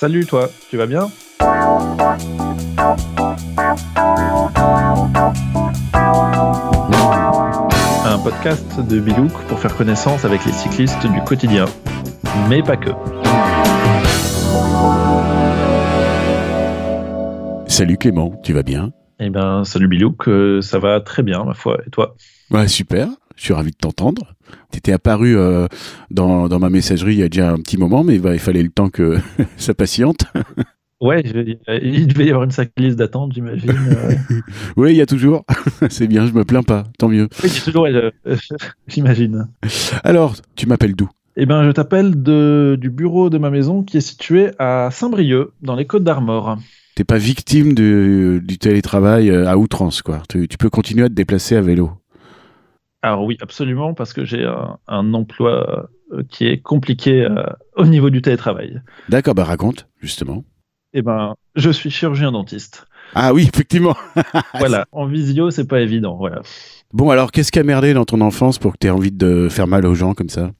Salut toi, tu vas bien? Un podcast de Bilouk pour faire connaissance avec les cyclistes du quotidien, mais pas que. Salut Clément, tu vas bien? Eh ben, salut Bilouk, euh, ça va très bien ma foi, et toi? Ouais, super, je suis ravi de t'entendre. Tu étais apparu euh, dans, dans ma messagerie il y a déjà un petit moment, mais bah, il fallait le temps que ça patiente. Ouais, je- il devait y avoir une sacrée liste d'attente, j'imagine. euh. oui, il y a toujours. C'est bien, je me plains pas, tant mieux. Oui, il y a toujours, ouais, j'imagine. Alors, tu m'appelles d'où? Eh ben, je t'appelle du bureau de ma maison qui est situé à Saint-Brieuc, dans les Côtes d'Armor. T'es pas victime du télétravail euh, à outrance, quoi. Tu, tu peux continuer à te déplacer à vélo. Alors oui, absolument, parce que j'ai un, un emploi euh, qui est compliqué euh, au niveau du télétravail. D'accord, bah raconte, justement. Eh ben, je suis chirurgien dentiste. Ah oui, effectivement. Voilà, en visio, c'est pas évident. Voilà. Bon, alors, qu'est-ce qui a merdé dans ton enfance pour que tu aies envie de faire mal aux gens comme ça?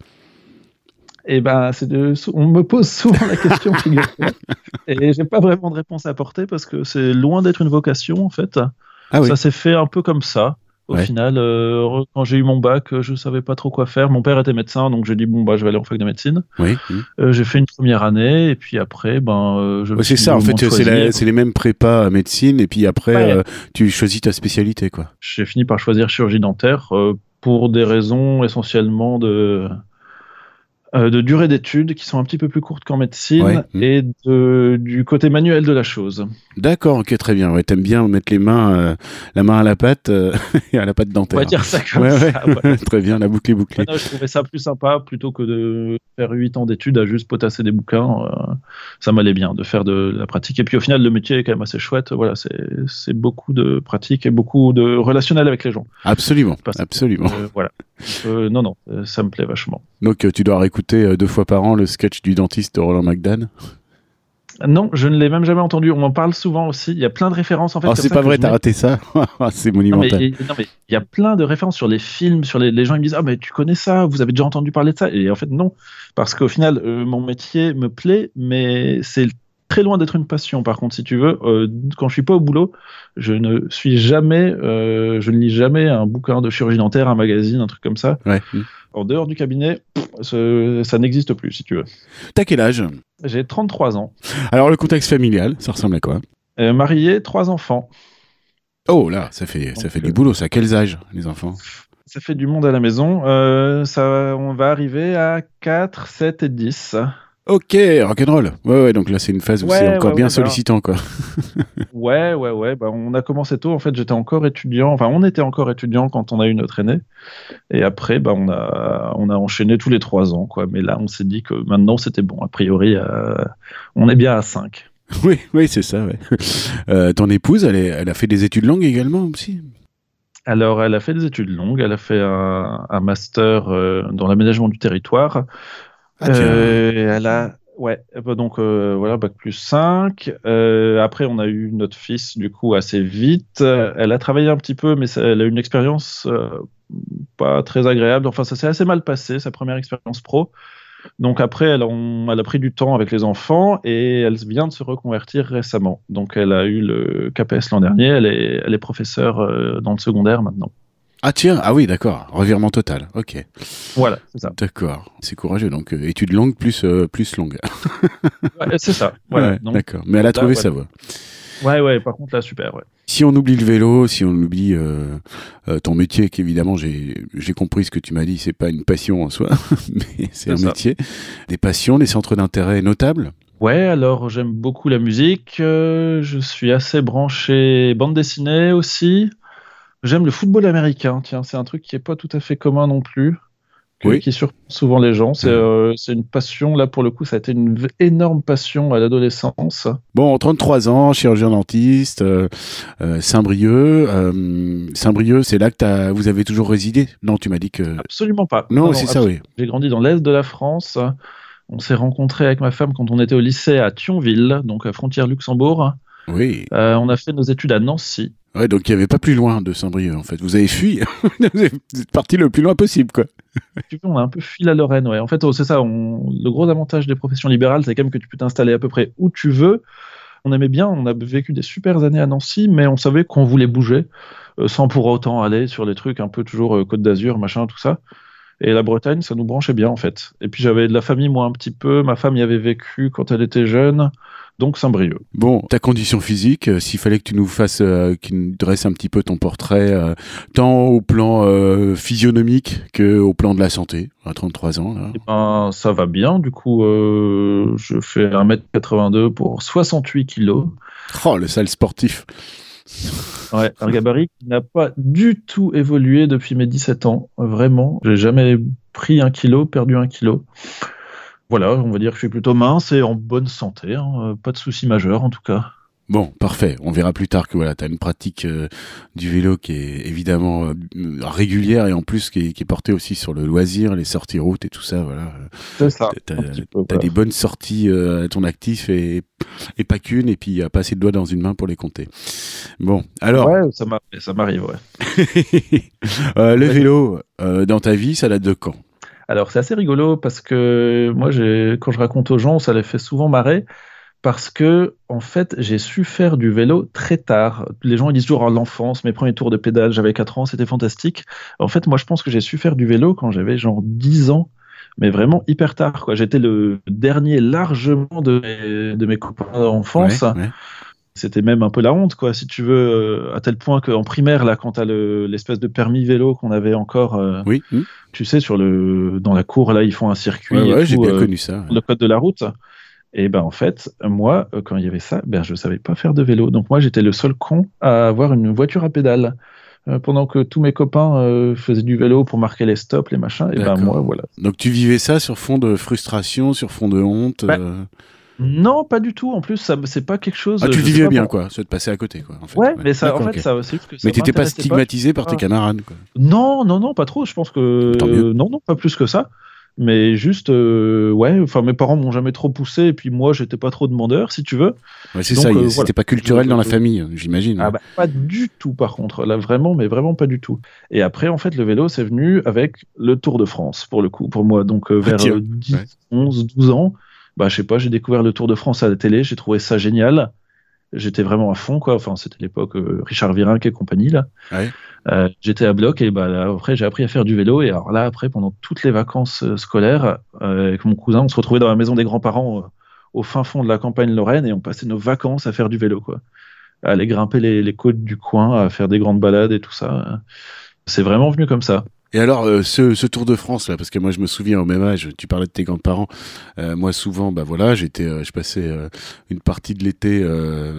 Eh ben, c'est de- on me pose souvent la question, et j'ai pas vraiment de réponse à apporter parce que c'est loin d'être une vocation en fait. Ah oui, Ça s'est fait un peu comme ça. Au Ouais. final, euh, quand j'ai eu mon bac, euh, je savais pas trop quoi faire. Mon père était médecin, donc j'ai dit bon bah je vais aller en fac de médecine. oui. Euh, j'ai fait une première année et puis après, ben euh, je. Ouais, c'est ça, en fait, c'est les mêmes prépas à médecine, et puis après, Ouais. tu choisis ta spécialité, quoi. J'ai fini par choisir chirurgie dentaire pour des raisons essentiellement de, de durée d'études qui sont un petit peu plus courtes qu'en médecine Ouais. Mm. et de, du côté manuel de la chose. D'accord, ok, très bien. Ouais, t'aimes bien mettre les mains, euh, la main à la pâte et à la pâte On dentaire. va dire ça comme Ouais, ça. ouais. très bien, la boucle est bouclée. Non, je trouvais ça plus sympa plutôt que de faire 8 ans d'études à juste potasser des bouquins. euh, ça m'allait bien de faire de la pratique. Et puis au final, le métier est quand même assez chouette. Voilà, c'est beaucoup de pratique et beaucoup de relationnel avec les gens. Absolument, que, absolument. Euh, voilà. Euh, non, non, euh, ça me plaît vachement. Donc, euh, tu dois réécouter euh, deux fois par an le sketch du dentiste de Roland McDan. Non, je ne l'ai même jamais entendu. On m'en parle souvent aussi. Il y a plein de références en fait. Oh, c'est pas vrai, t'as raté ça C'est Non mais, monumental. il- non, mais il y a plein de références sur les films, sur les, les gens ils me disent ah mais tu connais ça, vous avez déjà entendu parler de ça? Et en fait non parce qu'au final euh, mon métier me plaît mais c'est très loin d'être une passion par contre si tu veux euh, quand je suis pas au boulot je ne suis jamais euh, je ne lis jamais un bouquin de chirurgie dentaire un magazine un truc comme ça Ouais. hmm. En dehors du cabinet pff, ça n'existe plus si tu veux T'as quel âge? J'ai 33 ans Alors, le contexte familial, ça ressemble à quoi? Euh, marié trois enfants Oh là, ça fait, ça fait euh, du boulot, ça. Quels âges, les enfants? Ça fait du monde à la maison. Euh, ça, on va arriver à 4, 7 et 10. Ok, rock'n'roll. Ouais, ouais, donc là, c'est une phase où Ouais, c'est encore ouais, bien ouais, sollicitant, quoi. Ouais, ouais, ouais. Bah, on a commencé tôt. En fait, j'étais encore étudiant. Enfin, on était encore étudiant quand on a eu notre aîné. Et après, bah, on, a, on a enchaîné tous les trois ans. Quoi. Mais là, on s'est dit que maintenant, c'était bon. A priori, euh, on est bien à 5. Oui, oui, c'est ça, ouais. Euh, ton épouse, elle, est- elle a fait des études longues également aussi? Alors, elle a fait des études longues. Elle a fait un, un master euh, dans l'aménagement du territoire. Ah. Euh, elle a, ouais, bah donc euh, voilà, bac plus 5. Euh, après, on a eu notre fils, du coup, assez vite. Elle a travaillé un petit peu, mais elle a eu une expérience pas très agréable. Enfin, ça s'est assez mal passé, sa première expérience pro. Donc après, elle, a pris du temps avec les enfants et elle vient de se reconvertir récemment. Donc elle a eu le KPS l'an dernier, elle est, professeure dans le secondaire maintenant. Ah tiens, ah oui, d'accord, revirement total, ok. Voilà, c'est ça. D'accord, c'est courageux, donc euh, études longues plus, euh, plus longues. Ouais, c'est ça. Voilà. Ouais, d'accord, mais elle a trouvé sa voie. ouais, ouais, par contre là, super, ouais. Si on oublie le vélo, si on oublie euh, euh, ton métier, qu'évidemment j'ai j'ai compris ce que tu m'as dit, c'est pas une passion en soi, mais c'est C'est un ça. métier. Des passions, des centres d'intérêt notables? Ouais, alors j'aime beaucoup la musique, euh, je suis assez branché bande dessinée aussi. J'aime le football américain, tiens, c'est un truc qui est pas tout à fait commun non plus, que- Oui. qui surprend souvent les gens. C'est Mhm. euh, c'est une passion, là pour le coup, ça a été une énorme passion à l'adolescence. Bon, 33 ans, chirurgien dentiste, euh, euh, Saint-Brieuc. euh, Saint-Brieuc, c'est là que t'as- vous avez toujours résidé? Non, tu m'as dit que... Absolument pas. Non, c'est ça, oui. J'ai grandi dans l'est de la France. On s'est rencontrés avec ma femme quand on était au lycée à Thionville, donc à frontière Luxembourg. Oui. Euh, on a fait nos études à Nancy. Ouais, donc il n'y avait pas plus loin de Saint-Brieuc, en fait. Vous avez fui. vous êtes parti le plus loin possible, quoi. on a un peu fil à Lorraine, ouais. En fait, oh, c'est ça. Le gros avantage des professions libérales, c'est quand même que tu peux t'installer à peu près où tu veux. On aimait bien, on a vécu des super années à Nancy, mais on savait qu'on voulait bouger, euh, sans pour autant aller sur les trucs un peu toujours euh, Côte d'Azur, machin, tout ça. Et la Bretagne, ça nous branchait bien en fait. Et puis j'avais de la famille, moi un petit peu. Ma femme y avait vécu quand elle était jeune. Donc Saint-Brieuc. Bon, ta condition physique, euh, s'il fallait que tu nous fasses, euh, qu'il nous dresse un petit peu ton portrait, euh, tant au plan physionomique que au plan de la santé, à 33 ans. Là. Eh ben, ça va bien, du coup, je fais 1m82 pour 68 kilos. Oh, le sale sportif. Ouais, un gabarit qui n'a pas du tout évolué depuis mes 17 ans, vraiment. J'ai jamais pris un kilo, perdu un kilo voilà, on va dire que je suis plutôt mince et en bonne santé, hein, euh, pas de soucis majeurs en tout cas. Bon, parfait. On verra plus tard que voilà, tu as une pratique euh, du vélo qui est évidemment euh, régulière et en plus qui est, portée aussi sur le loisir, les sorties routes et tout ça. Voilà. C'est ça. Tu as, des bonnes sorties à ton actif et, et pas qu'une et puis il n'y a pas assez de doigts dans une main pour les compter. Bon, alors. Ouais, ça m'arrive, ouais. le vélo, dans ta vie, ça date de quand? Alors c'est assez rigolo parce que moi, quand je raconte aux gens, ça les fait souvent marrer parce que en fait, j'ai su faire du vélo très tard. Les gens ils disent toujours à l'enfance, mes premiers tours de pédale, j'avais 4 ans, c'était fantastique. En fait, moi je pense que j'ai su faire du vélo quand j'avais genre 10 ans, mais vraiment hyper tard J'étais le dernier largement de mes, de mes copains d'enfance. C'était même un peu la honte, quoi, si tu veux, euh, à tel point qu'en primaire, là, quand tu as l'espèce de permis vélo qu'on avait encore, euh, oui. tu sais, sur le, dans la cour, là, ils font un circuit. Ouais, j'ai bien euh, connu ça. Le code de la route. Et ben en fait, moi, quand il y avait ça, ben je savais pas faire de vélo. Donc moi, j'étais le seul con à avoir une voiture à pédale. pendant que tous mes copains faisaient du vélo pour marquer les stops, les machins, et ben moi, voilà. Donc tu vivais ça sur fond de frustration, sur fond de honte. Bah, non, pas du tout. En plus, ça, c'est pas quelque chose. Ah, tu vivais bien, quoi. Ça te passait à côté, quoi. En fait. ouais, mais ça, en fait, ça, c'est que ça Mais t'étais pas stigmatisé par tes camarades, quoi. Non, non, non, pas trop. Je pense que non, non, pas plus que ça. Mais juste, euh, ouais. Enfin, mes parents m'ont jamais trop poussé, et puis moi, j'étais pas trop demandeur, si tu veux. Ouais, c'est ça. Euh, c'était pas culturel dans la famille, j'imagine. Ah bah, pas du tout, par contre. Là, vraiment, mais vraiment pas du tout. Et après, en fait, le vélo, c'est venu avec le Tour de France, pour le coup, pour moi. Donc, euh, ah, vers 10, 11, 12 ans bah, je sais pas, j'ai découvert le Tour de France à la télé, j'ai trouvé ça génial. J'étais vraiment à fond, quoi. Enfin, c'était l'époque euh, Richard Virenque et compagnie, là. Euh, j'étais à bloc et bah, après, j'ai appris à faire du vélo. Et alors là, après, pendant toutes les vacances euh, scolaires, avec mon cousin, on se retrouvait dans la maison des grands-parents au fin fond de la campagne lorraine et on passait nos vacances à faire du vélo, quoi. À aller grimper les, les côtes du coin, à faire des grandes balades et tout ça. C'est vraiment venu comme ça. Et alors, euh, ce, Tour de France là, parce que moi je me souviens au même âge, tu parlais de tes grands-parents. Euh, moi souvent, bah voilà, j'étais, euh, je passais une partie de l'été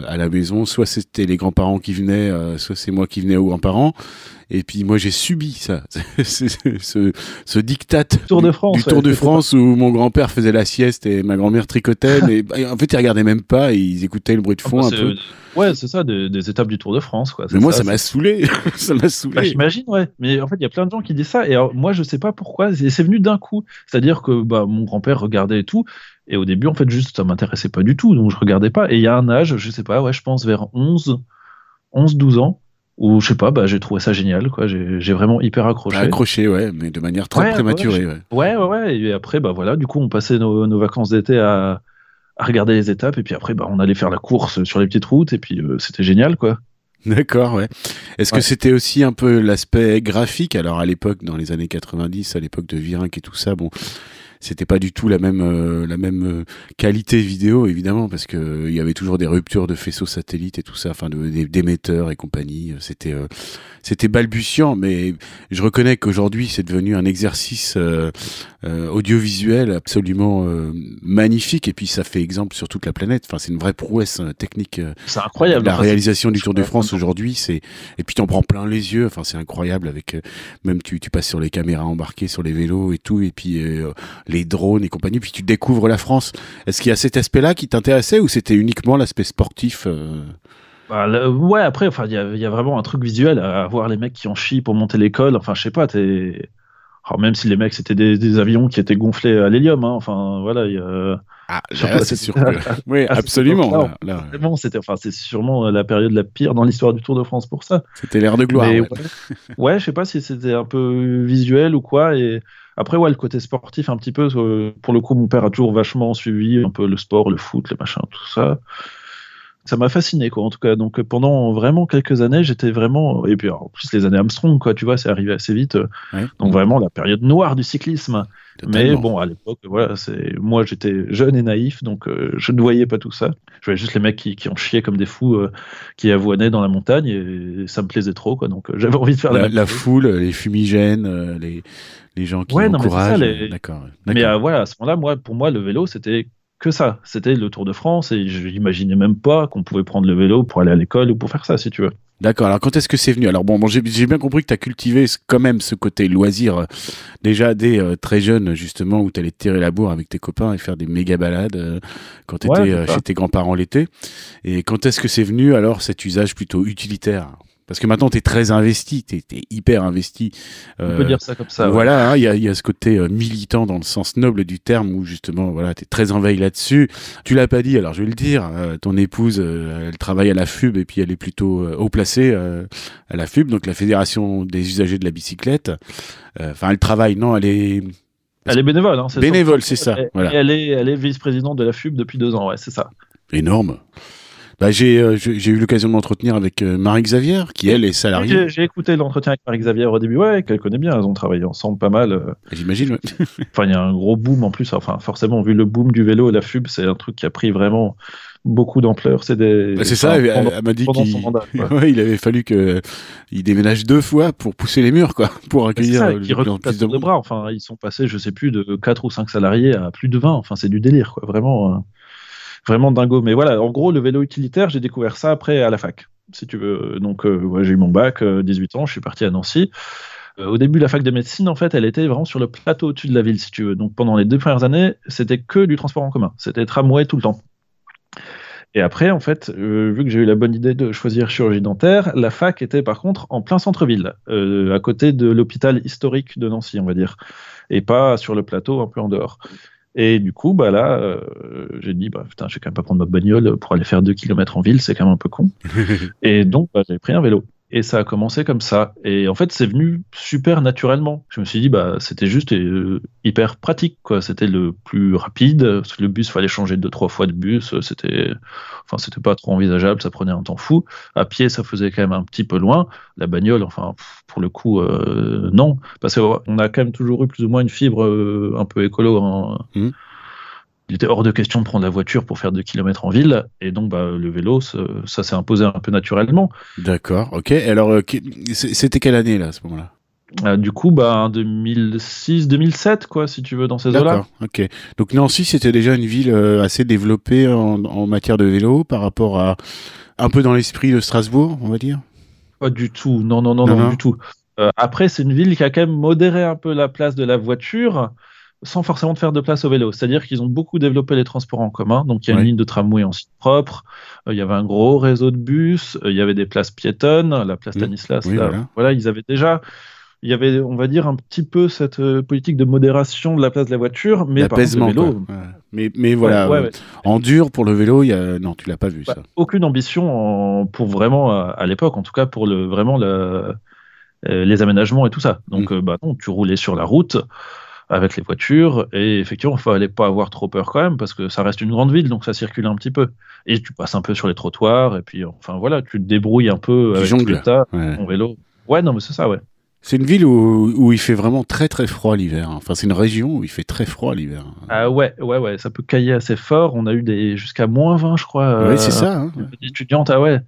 à la maison. Soit c'était les grands-parents qui venaient, soit c'est moi qui venais aux grands-parents. Et puis moi j'ai subi ça, ce, ce diktat Tour de France, du, Tour de France où mon grand-père faisait la sieste et ma grand-mère tricotait. mais bah, en fait ils regardaient même pas, ils écoutaient le bruit de ah, fond bah, un peu. Ouais, c'est ça, des, étapes du Tour de France. Quoi. Mais moi, ça m'a saoulé. ça m'a saoulé. Bah, J'imagine, ouais. Mais en fait, il y a plein de gens qui disent ça. Et moi, je sais pas pourquoi. C'est venu d'un coup. C'est-à-dire que bah, mon grand-père regardait et tout. Et au début, en fait, juste, ça m'intéressait pas du tout. Donc, je regardais pas. Et il y a un âge, je sais pas, ouais, je pense vers 11, 11 12 ans, où je sais pas, bah, j'ai trouvé ça génial. quoi. J'ai vraiment hyper accroché. accroché, ouais, mais de manière très prématurée. Ouais, ouais, ouais, Et après, bah voilà, du coup, on passait nos, nos vacances d'été à à regarder les étapes et puis après bah, on allait faire la course sur les petites routes et puis euh, c'était génial quoi. D'accord, ouais. Est-ce que c'était aussi un peu l'aspect graphique? Alors à l'époque, dans les années 90, à l'époque de Virenque et tout ça, bon, c'était pas du tout la même euh, la même euh, qualité vidéo évidemment parce que il y avait toujours des ruptures de faisceaux satellites et tout ça, enfin d'émetteurs et compagnie. C'était c'était balbutiant, mais je reconnais qu'aujourd'hui c'est devenu un exercice euh, euh, audiovisuel absolument euh, magnifique et puis ça fait exemple sur toute la planète. Enfin, c'est une vraie prouesse technique. c'est incroyable. La réalisation du Tour de France aujourd'hui, c'est et puis t'en prends plein les yeux. Enfin, c'est incroyable avec même tu, tu passes sur les caméras embarquées sur les vélos et tout et puis les drones et compagnie. Puis tu découvres la France. Est-ce qu'il y a cet aspect-là qui t'intéressait ou c'était uniquement l'aspect sportif bah, ouais, après, enfin, il y, a, vraiment un truc visuel à voir les mecs qui en chient pour monter l'école. Enfin, je sais pas, t'es. même si les mecs c'était des, avions qui étaient gonflés à l'hélium, hein, enfin voilà. Y a... Ah, c'est sûr. Que... Oui, absolument. Bon, c'était, enfin, c'est sûrement la période la pire dans l'histoire du Tour de France pour ça. C'était l'ère de gloire. ouais. ouais, je sais pas si c'était un peu visuel ou quoi. Et après, ouais, le côté sportif, un petit peu. Euh, pour le coup, mon père a toujours vachement suivi un peu le sport, le foot, le machin, tout ça. Ça m'a fasciné quoi en tout cas. Donc pendant vraiment quelques années j'étais vraiment et puis en plus les années Armstrong quoi tu vois c'est arrivé assez vite donc vraiment la période noire du cyclisme. Mais bon à l'époque voilà c'est moi j'étais jeune et naïf donc euh, je ne voyais pas tout ça. Je voyais juste les mecs qui, qui ont chié comme des fous euh, qui avoinaient dans la montagne et ça me plaisait trop quoi. Donc euh, j'avais envie de faire la, la, foule les fumigènes les les gens qui encouragent d'accord mais voilà à ce moment-là moi pour moi le vélo c'était que ça. C'était le Tour de France et je n'imaginais même pas qu'on pouvait prendre le vélo pour aller à l'école ou pour faire ça, si tu veux. D'accord. Alors, quand est-ce que c'est venu? Alors, bon, bon j'ai bien compris que tu as cultivé quand même ce côté loisir euh, déjà dès euh, très jeune, justement, où tu allais te tirer la bourre avec tes copains et faire des méga balades euh, quand tu étais chez tes grands-parents l'été. Et quand est-ce que c'est venu alors cet usage plutôt utilitaire? Parce que maintenant, tu es très investi, tu es, hyper investi. On peut dire ça comme ça. Voilà, hein, il y, a, ce côté euh, militant dans le sens noble du terme où justement, voilà, tu es très en veille là-dessus. Tu l'as pas dit, alors je vais le dire, euh, ton épouse, euh, elle travaille à la FUB et puis elle est plutôt haut placée à la FUB, donc la Fédération des usagers de la bicyclette. Enfin, elle travaille, non, elle est... Elle est bénévole. Hein, bénévole, c'est ça. Voilà. Elle est, elle est vice-présidente de la FUB depuis deux ans, ouais, c'est ça. Énorme. Bah, euh, j'ai eu l'occasion de m'entretenir avec euh, Marie-Xavier, qui elle est salariée. J'ai écouté l'entretien avec Marie-Xavier au début, ouais, qu'elle connaît bien, elles ont travaillé ensemble pas mal. Euh. J'imagine, enfin, il y a un gros boom en plus, enfin, forcément, vu le boom du vélo et la FUB, c'est un truc qui a pris vraiment beaucoup d'ampleur. C'est des... Bah, c'est ça, elle, m'a dit qu'il il avait fallu qu'il déménage deux fois pour pousser les murs, quoi, pour accueillir ça, le plus de, de bras. Enfin, ils sont passés, je sais plus, de 4 ou 5 salariés à plus de 20. Enfin, c'est du délire, quoi, vraiment vraiment dingo. Mais voilà, en gros, le vélo utilitaire, j'ai découvert ça après à la fac, si tu veux. Donc, euh, j'ai eu mon bac, 18 euh, ans, je suis parti à Nancy. Euh, au début, la fac de médecine, en fait, elle était vraiment sur le plateau au-dessus de la ville, si tu veux. Donc, pendant les deux premières années, c'était que du transport en commun. C'était tramway tout le temps. Et après, en fait, vu que j'ai eu la bonne idée de choisir chirurgie dentaire, la fac était par contre en plein centre-ville, à côté de l'hôpital historique de Nancy, on va dire, et pas sur le plateau, un peu en dehors. Et du coup, bah là, euh, j'ai dit, bah putain, je vais quand même pas prendre ma bagnole pour aller faire 2 km en ville, c'est quand même un peu con. et donc, bah, j'ai pris un vélo. Et ça a commencé comme ça. Et en fait, c'est venu super naturellement. Je me suis dit, bah, c'était juste euh, hyper pratique, quoi. C'était le plus rapide. Le bus, fallait changer deux, trois fois de bus. C'était, enfin, c'était pas trop envisageable. Ça prenait un temps fou. À pied, ça faisait quand même un petit peu loin. La bagnole, enfin, pour le coup, euh, non. Parce qu'on a quand même toujours eu plus ou moins une fibre euh, un peu écolo. Hein. Mmh il était hors de question de prendre la voiture pour faire 2 km en ville. Et donc, bah, le vélo, ça, s'est imposé un peu naturellement. D'accord, ok. Alors, euh, c'était quelle année, là, à ce moment-là? Euh, du coup, bah, 2006, 2007, quoi, si tu veux, dans ces eaux-là. D'accord, ok. Donc Nancy, c'était déjà une ville euh, assez développée en, matière de vélo par rapport à un peu dans l'esprit de Strasbourg, on va dire? Pas du tout. Non, non, non, non, du tout. après, c'est une ville qui a quand même modéré un peu la place de la voiture sans forcément faire de place au vélo. C'est-à-dire qu'ils ont beaucoup développé les transports en commun. Donc, il y a une ligne de tramway en site propre. Euh, il y avait un gros réseau de bus. Euh, il y avait des places piétonnes, la place Stanislas. voilà. ils avaient déjà. Il y avait, on va dire, un petit peu cette euh, politique de modération de la place de la voiture, mais par contre, le vélo. Mais, mais voilà, en dur pour le vélo, il y a... non, tu l'as pas vu ça. Aucune ambition pour vraiment, à, l'époque, en tout cas, pour le, vraiment le, les aménagements et tout ça. Donc, mm. bah non, tu roulais sur la route avec les voitures. Et effectivement, il fallait pas avoir trop peur quand même, parce que ça reste une grande ville, donc ça circule un petit peu. Et tu passes un peu sur les trottoirs, et puis enfin voilà, tu te débrouilles un peu avec l'État, ton vélo. Ouais, non, mais c'est ça, ouais. C'est une ville où, où, il fait vraiment très très froid l'hiver. Enfin, c'est une région où il fait très froid l'hiver. Ah ouais, ouais, ouais, ça peut cailler assez fort. On a eu des jusqu'à moins 20, je crois. Oui, c'est ça. Hein. Étudiante, ah ouais.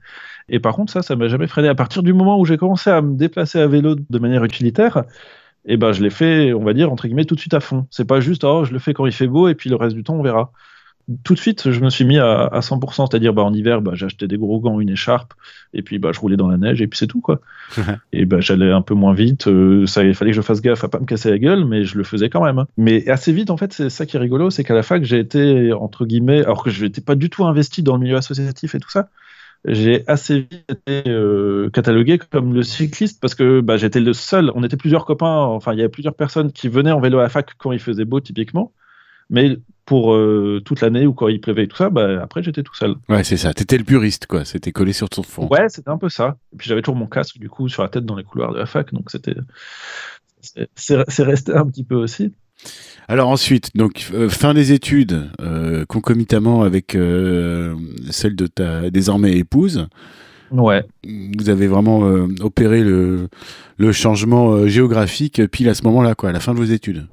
Et par contre, ça, ça m'a jamais freiné. À partir du moment où j'ai commencé à me déplacer à vélo de manière utilitaire, et ben je l'ai fait, on va dire, entre guillemets, tout de suite à fond. C'est pas juste, oh, je le fais quand il fait beau, et puis le reste du temps, on verra. Tout de suite, je me suis mis à, 100%, c'est-à-dire bah, en hiver, bah, acheté des gros gants, une écharpe, et puis bah, je roulais dans la neige, et puis c'est tout. quoi. et bah, j'allais un peu moins vite, euh, ça, il fallait que je fasse gaffe à pas me casser la gueule, mais je le faisais quand même. Hein. Mais assez vite, en fait, c'est ça qui est rigolo, c'est qu'à la fac, j'ai été, entre guillemets, alors que je n'étais pas du tout investi dans le milieu associatif et tout ça, j'ai assez vite été euh, catalogué comme le cycliste parce que bah, j'étais le seul. On était plusieurs copains, enfin, il y avait plusieurs personnes qui venaient en vélo à la fac quand il faisait beau, typiquement. Mais pour euh, toute l'année ou quand il pleuvait et tout ça, bah, après j'étais tout seul. Ouais, c'est ça. T'étais le puriste, quoi. C'était collé sur ton fond. Ouais, c'était un peu ça. Et puis j'avais toujours mon casque, du coup, sur la tête dans les couloirs de la fac, donc c'était. C'est resté un petit peu aussi. Alors ensuite, donc euh, fin des études, euh, concomitamment avec euh, celle de ta désormais épouse. Ouais. Vous avez vraiment opéré le, le changement géographique pile à ce moment-là, quoi, à la fin de vos études.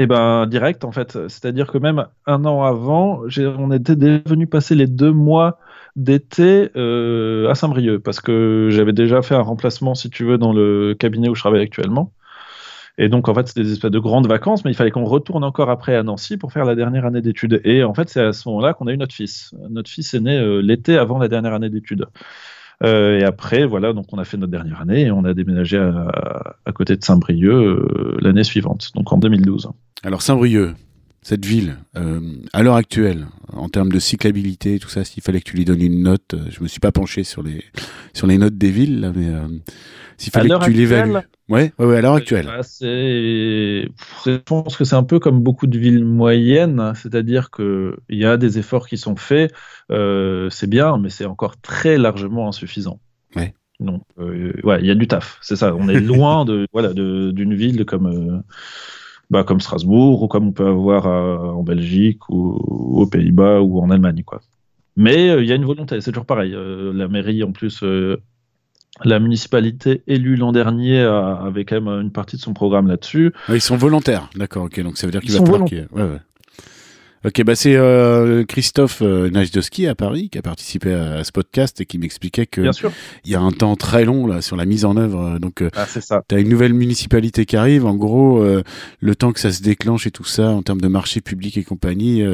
Eh ben direct en fait, c'est-à-dire que même un an avant, on était devenu passer les deux mois d'été à Saint-Brieuc parce que j'avais déjà fait un remplacement, si tu veux, dans le cabinet où je travaille actuellement. Et donc, en fait, c'était des espèces de grandes vacances, mais il fallait qu'on retourne encore après à Nancy pour faire la dernière année d'études. Et en fait, c'est à ce moment-là qu'on a eu notre fils. Notre fils est né euh, l'été avant la dernière année d'études. Euh, et après, voilà, donc on a fait notre dernière année et on a déménagé à, côté de Saint-Brieuc euh, l'année suivante, donc en 2012. Alors Saint-Brieuc, cette ville, à l'heure actuelle, en termes de cyclabilité, tout ça, s'il fallait que tu lui donnes une note, je me suis pas penché sur les sur les notes des villes, là, mais s'il fallait que tu l'évalues. Ouais, ouais, à l'heure actuelle. Bah, je pense que c'est un peu comme beaucoup de villes moyennes, c'est-à-dire qu'il y a des efforts qui sont faits, euh, c'est bien, mais c'est encore très largement insuffisant. Ouais. Donc, euh, ouais, il y a du taf, c'est ça. On est loin de voilà d'une ville comme euh, bah, comme Strasbourg ou comme on peut avoir en Belgique ou, aux Pays-Bas ou en Allemagne, quoi. Mais il y a une volonté, c'est toujours pareil. la mairie, en plus, la municipalité élue l'an dernier avait quand même une partie de son programme là-dessus. Ah, ils sont volontaires, d'accord, ok, donc ça veut dire qu'il va falloir ouais, ouais. Ok, bah c'est euh, Christophe euh, Najdowski à Paris qui a participé à, ce podcast et qui m'expliquait que il y a un temps très long là sur la mise en œuvre. Donc, euh, ah, ça. T'as une nouvelle municipalité qui arrive. En gros, euh, le temps que ça se déclenche et tout ça en termes de marché public et compagnie,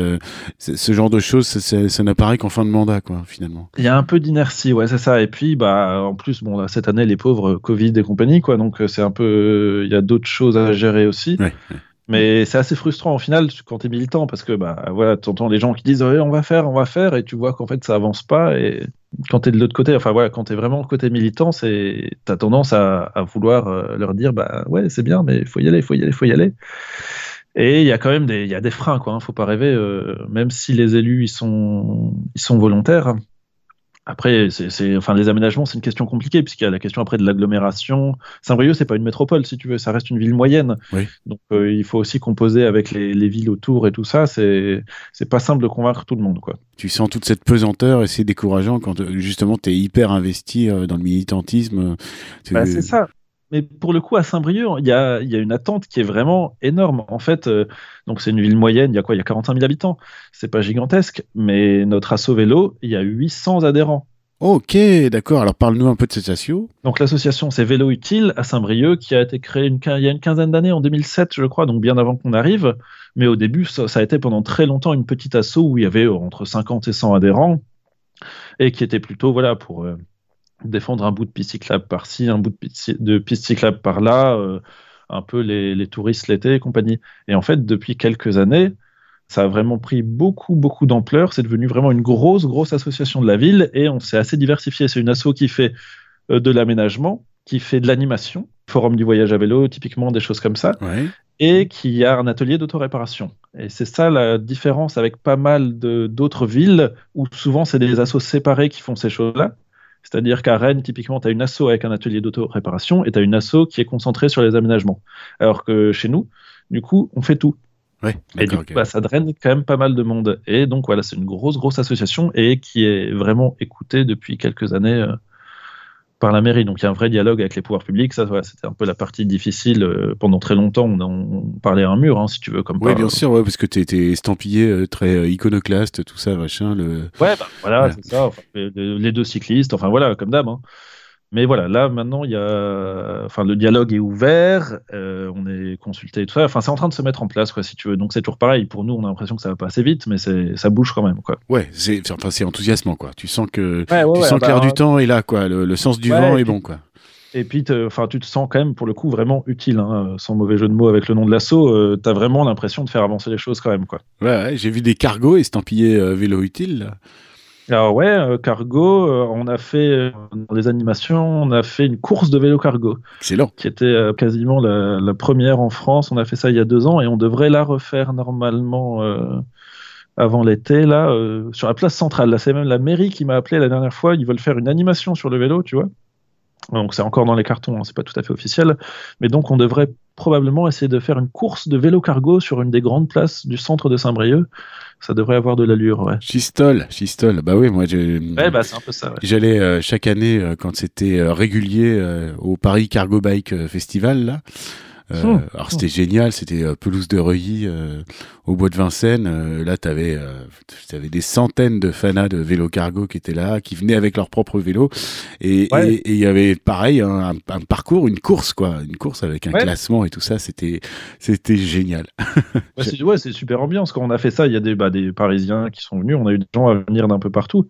ce genre de choses, ça, ça n'apparaît qu'en fin de mandat, quoi, finalement. Il y a un peu d'inertie, ouais, c'est ça. Et puis, bah, en plus, bon, là, cette année, les pauvres Covid et compagnie, quoi. Donc, c'est un peu, il y a d'autres choses à gérer aussi. Ouais, mais c'est assez frustrant au final quand tu es militant parce que bah voilà, tu entends les gens qui disent on va faire, on va faire et tu vois qu'en fait ça avance pas et quand tu es de l'autre côté, enfin voilà, quand tu es vraiment côté militant, tu as tendance à, vouloir euh, leur dire bah ouais, c'est bien mais il faut y aller, il faut y aller, il faut y aller. Et il y a quand même des, y a des freins, quoi. Hein, faut pas rêver. Euh, même si les élus ils sont, ils sont volontaires, après, c'est, enfin, les aménagements, c'est une question compliquée, puisqu'il y a la question après de l'agglomération. Saint-Brieuc, c'est pas une métropole, si tu veux, ça reste une ville moyenne. Donc, euh, il faut aussi composer avec les, villes autour et tout ça. C'est, c'est pas simple de convaincre tout le monde, quoi. Tu sens toute cette pesanteur et c'est décourageant quand justement tu es hyper investi euh, dans le militantisme. Bah, c'est ça mais pour le coup, à Saint-Brieuc, il y a, une attente qui est vraiment énorme. En fait, euh, donc c'est une ville moyenne, il y a quoi Il y a 45 000 habitants. C'est pas gigantesque, mais notre asso vélo, il y a 800 adhérents. Ok, d'accord. Alors parle-nous un peu de cette association. Donc l'association, c'est Vélo Utile à Saint-Brieuc, qui a été créée une, il y a une quinzaine d'années, en 2007, je crois, donc bien avant qu'on arrive. Mais au début, ça, a été pendant très longtemps une petite asso où il y avait entre 50 et 100 adhérents, et qui était plutôt voilà pour euh, défendre un bout de piste cyclable par-ci, un bout de piste, cyclable par-là, euh, un peu les, touristes l'été et compagnie. Et en fait, depuis quelques années, ça a vraiment pris beaucoup, beaucoup d'ampleur. C'est devenu vraiment une grosse, grosse association de la ville et on s'est assez diversifié. C'est une asso qui fait euh, de l'aménagement, qui fait de l'animation, forum du voyage à vélo, typiquement des choses comme ça, et qui a un atelier d'autoréparation. Et c'est ça la différence avec pas mal d'autres villes où souvent c'est des assos séparés qui font ces choses-là. C'est-à-dire qu'à Rennes, typiquement, tu as une asso avec un atelier d'auto-réparation et tu as une asso qui est concentrée sur les aménagements. Alors que chez nous, du coup, on fait tout. et du coup, bah, ça draine quand même pas mal de monde. Et donc voilà, c'est une grosse, grosse association et qui est vraiment écoutée depuis quelques années euh, par la mairie. Donc il y a un vrai dialogue avec les pouvoirs publics. Ça, c'était un peu la partie difficile. Euh, pendant très longtemps, on, parlait à un mur, hein, si tu veux. Comme oui, bien sûr, parce que tu étais estampillé euh, très euh, iconoclaste, tout ça, machin. Le... Ouais, bah, voilà, c'est ça. les deux cyclistes, enfin voilà, comme d'hab. Hein. Mais voilà, là maintenant, il y a, enfin, le dialogue est ouvert, euh, on est consulté et tout ça. Enfin, c'est en train de se mettre en place, quoi, si tu veux. Donc c'est toujours pareil. Pour nous, on a l'impression que ça va pas assez vite, mais ça bouge quand même, quoi. Ouais, c'est, enfin, c'est enthousiasmant, quoi. Tu sens que, tu sens que l'air du temps est là, quoi. Le, sens du vent est bon, quoi. Et puis, enfin, tu te sens quand même, pour le coup, vraiment utile, hein, sans mauvais jeu de mots avec le nom de l'assaut. Euh, tu as vraiment l'impression de faire avancer les choses quand même, quoi. Ouais, j'ai vu des cargos estampillés euh, vélo utile. Là. Alors ouais, euh, cargo, euh, on a fait euh, dans les animations, on a fait une course de vélo cargo. Excellent. Qui était euh, quasiment la, la, première en France. On a fait ça il y a deux ans et on devrait la refaire normalement avant l'été là sur la place centrale. Là, c'est même la mairie qui m'a appelé la dernière fois. Ils veulent faire une animation sur le vélo, tu vois. Donc c'est encore dans les cartons, hein, c'est pas tout à fait officiel, mais donc on devrait probablement essayer de faire une course de vélo cargo sur une des grandes places du centre de Saint-Brieuc. Ça devrait avoir de l'allure, ouais. Chistol, Chistol, bah oui, moi j'ai. Ouais, bah c'est un peu ça. Ouais. J'allais euh, chaque année euh, quand c'était euh, régulier au Paris Cargo Bike Festival là. Euh, mmh. Alors c'était génial, c'était euh, pelouse de Reuilly euh, au bois de Vincennes. Euh, là, tu avais, avais, des centaines de fanas de vélo cargo qui étaient là, qui venaient avec leur propre vélo. Et il ouais. y avait pareil un, un, parcours, une course quoi, une course avec un ouais. classement et tout ça. C'était c'était génial. ouais, c'est ouais, super ambiance. Quand on a fait ça, il y a des, bah, des Parisiens qui sont venus. On a eu des gens à venir d'un peu partout.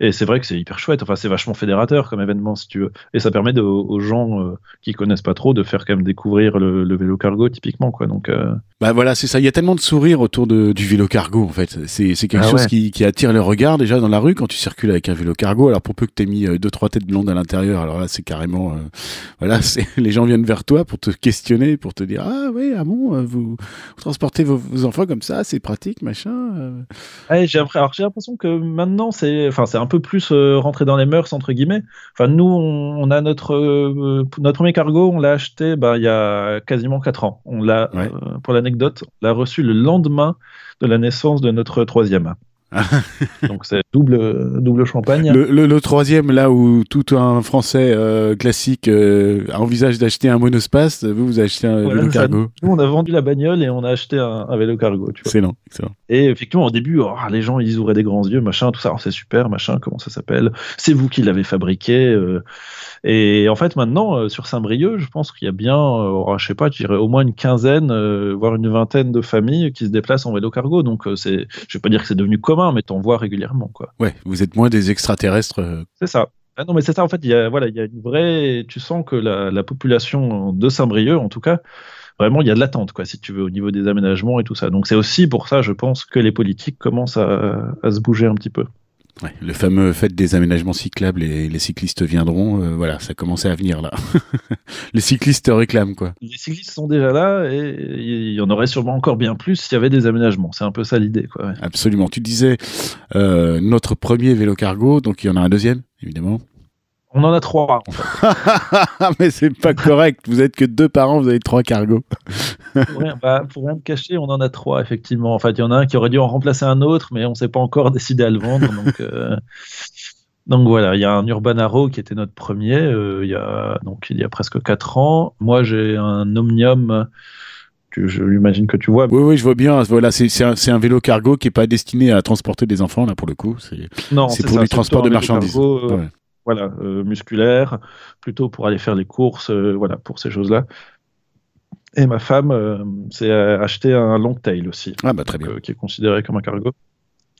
Et c'est vrai que c'est hyper chouette. Enfin, c'est vachement fédérateur comme événement si tu veux. Et ça permet de, aux gens qui connaissent pas trop de faire quand même découvrir le le, vélo cargo typiquement quoi. Donc euh... bah voilà c'est ça. Il y a tellement de sourires autour de, du vélo cargo en fait. C'est c'est quelque ah chose ouais. qui, qui, attire le regard déjà dans la rue quand tu circules avec un vélo cargo. Alors pour peu que t'aies mis euh, deux trois têtes blondes à l'intérieur alors là c'est carrément euh, voilà c'est les gens viennent vers toi pour te questionner pour te dire ah oui ah bon euh, vous, vous transportez vos, vos, enfants comme ça c'est pratique machin ouais, j'ai alors j'ai l'impression que maintenant c'est enfin c'est un peu plus rentré dans les mœurs entre guillemets. Enfin nous on, on a notre notre premier cargo on l'a acheté bah il y a quasiment 4 ans. On l'a, ouais. euh, pour l'anecdote, on l'a reçu le lendemain de la naissance de notre troisième. Donc c'est double, double champagne. Le, le, le, troisième, là où tout un Français euh, classique euh, envisage d'acheter un monospace, vous, vous achetez un voilà, vélo cargo. Nous, on a vendu la bagnole et on a acheté un, un vélo cargo. Excellent, excellent. Et effectivement, au début, oh, les gens, ils ouvraient des grands yeux, machin, tout ça. C'est super, machin, comment ça s'appelle? C'est vous qui l'avez fabriqué. Euh, et en fait, maintenant, sur Saint-Brieuc, je pense qu'il y a bien, euh, je sais pas, je dirais au moins une quinzaine, voire une vingtaine de familles qui se déplacent en vélo cargo. Donc, c'est, je vais pas dire que c'est devenu commun, mais t'en vois régulièrement, quoi. Ouais, vous êtes moins des extraterrestres. C'est ça. Ah non, mais c'est ça, en fait, il y a, voilà, il y a une vraie, tu sens que la, la population de Saint-Brieuc, en tout cas, vraiment, il y a de l'attente, quoi, si tu veux, au niveau des aménagements et tout ça. Donc, c'est aussi pour ça, je pense, que les politiques commencent à, à se bouger un petit peu. Ouais, le fameux fait des aménagements cyclables et les cyclistes viendront, euh, voilà, ça commençait à venir là. les cyclistes réclament quoi. Les cyclistes sont déjà là et il y en aurait sûrement encore bien plus s'il y avait des aménagements. C'est un peu ça l'idée quoi. Ouais. Absolument. Tu disais euh, notre premier vélo cargo, donc il y en a un deuxième évidemment. On en a trois. En fait. Mais c'est pas correct. Vous êtes que deux parents, vous avez trois cargos. pour, rien, bah, pour rien te cacher, on en a trois, effectivement. En fait, il y en a un qui aurait dû en remplacer un autre, mais on ne s'est pas encore décidé à le vendre. Donc, euh... donc voilà, il y a un Urban Arrow qui était notre premier, euh, il, y a, donc, il y a presque quatre ans. Moi, j'ai un Omnium je l'imagine que tu vois. Oui, oui, je vois bien. Voilà, c'est un, un, vélo cargo qui est pas destiné à transporter des enfants là pour le coup. C'est pour ça, du transport de marchandises. Cargo, euh, ouais voilà, euh, musculaire, plutôt pour aller faire les courses, euh, voilà, pour ces choses-là. Et ma femme euh, s'est acheté un long tail aussi, ah bah très bien. Donc, qui est considéré comme un cargo.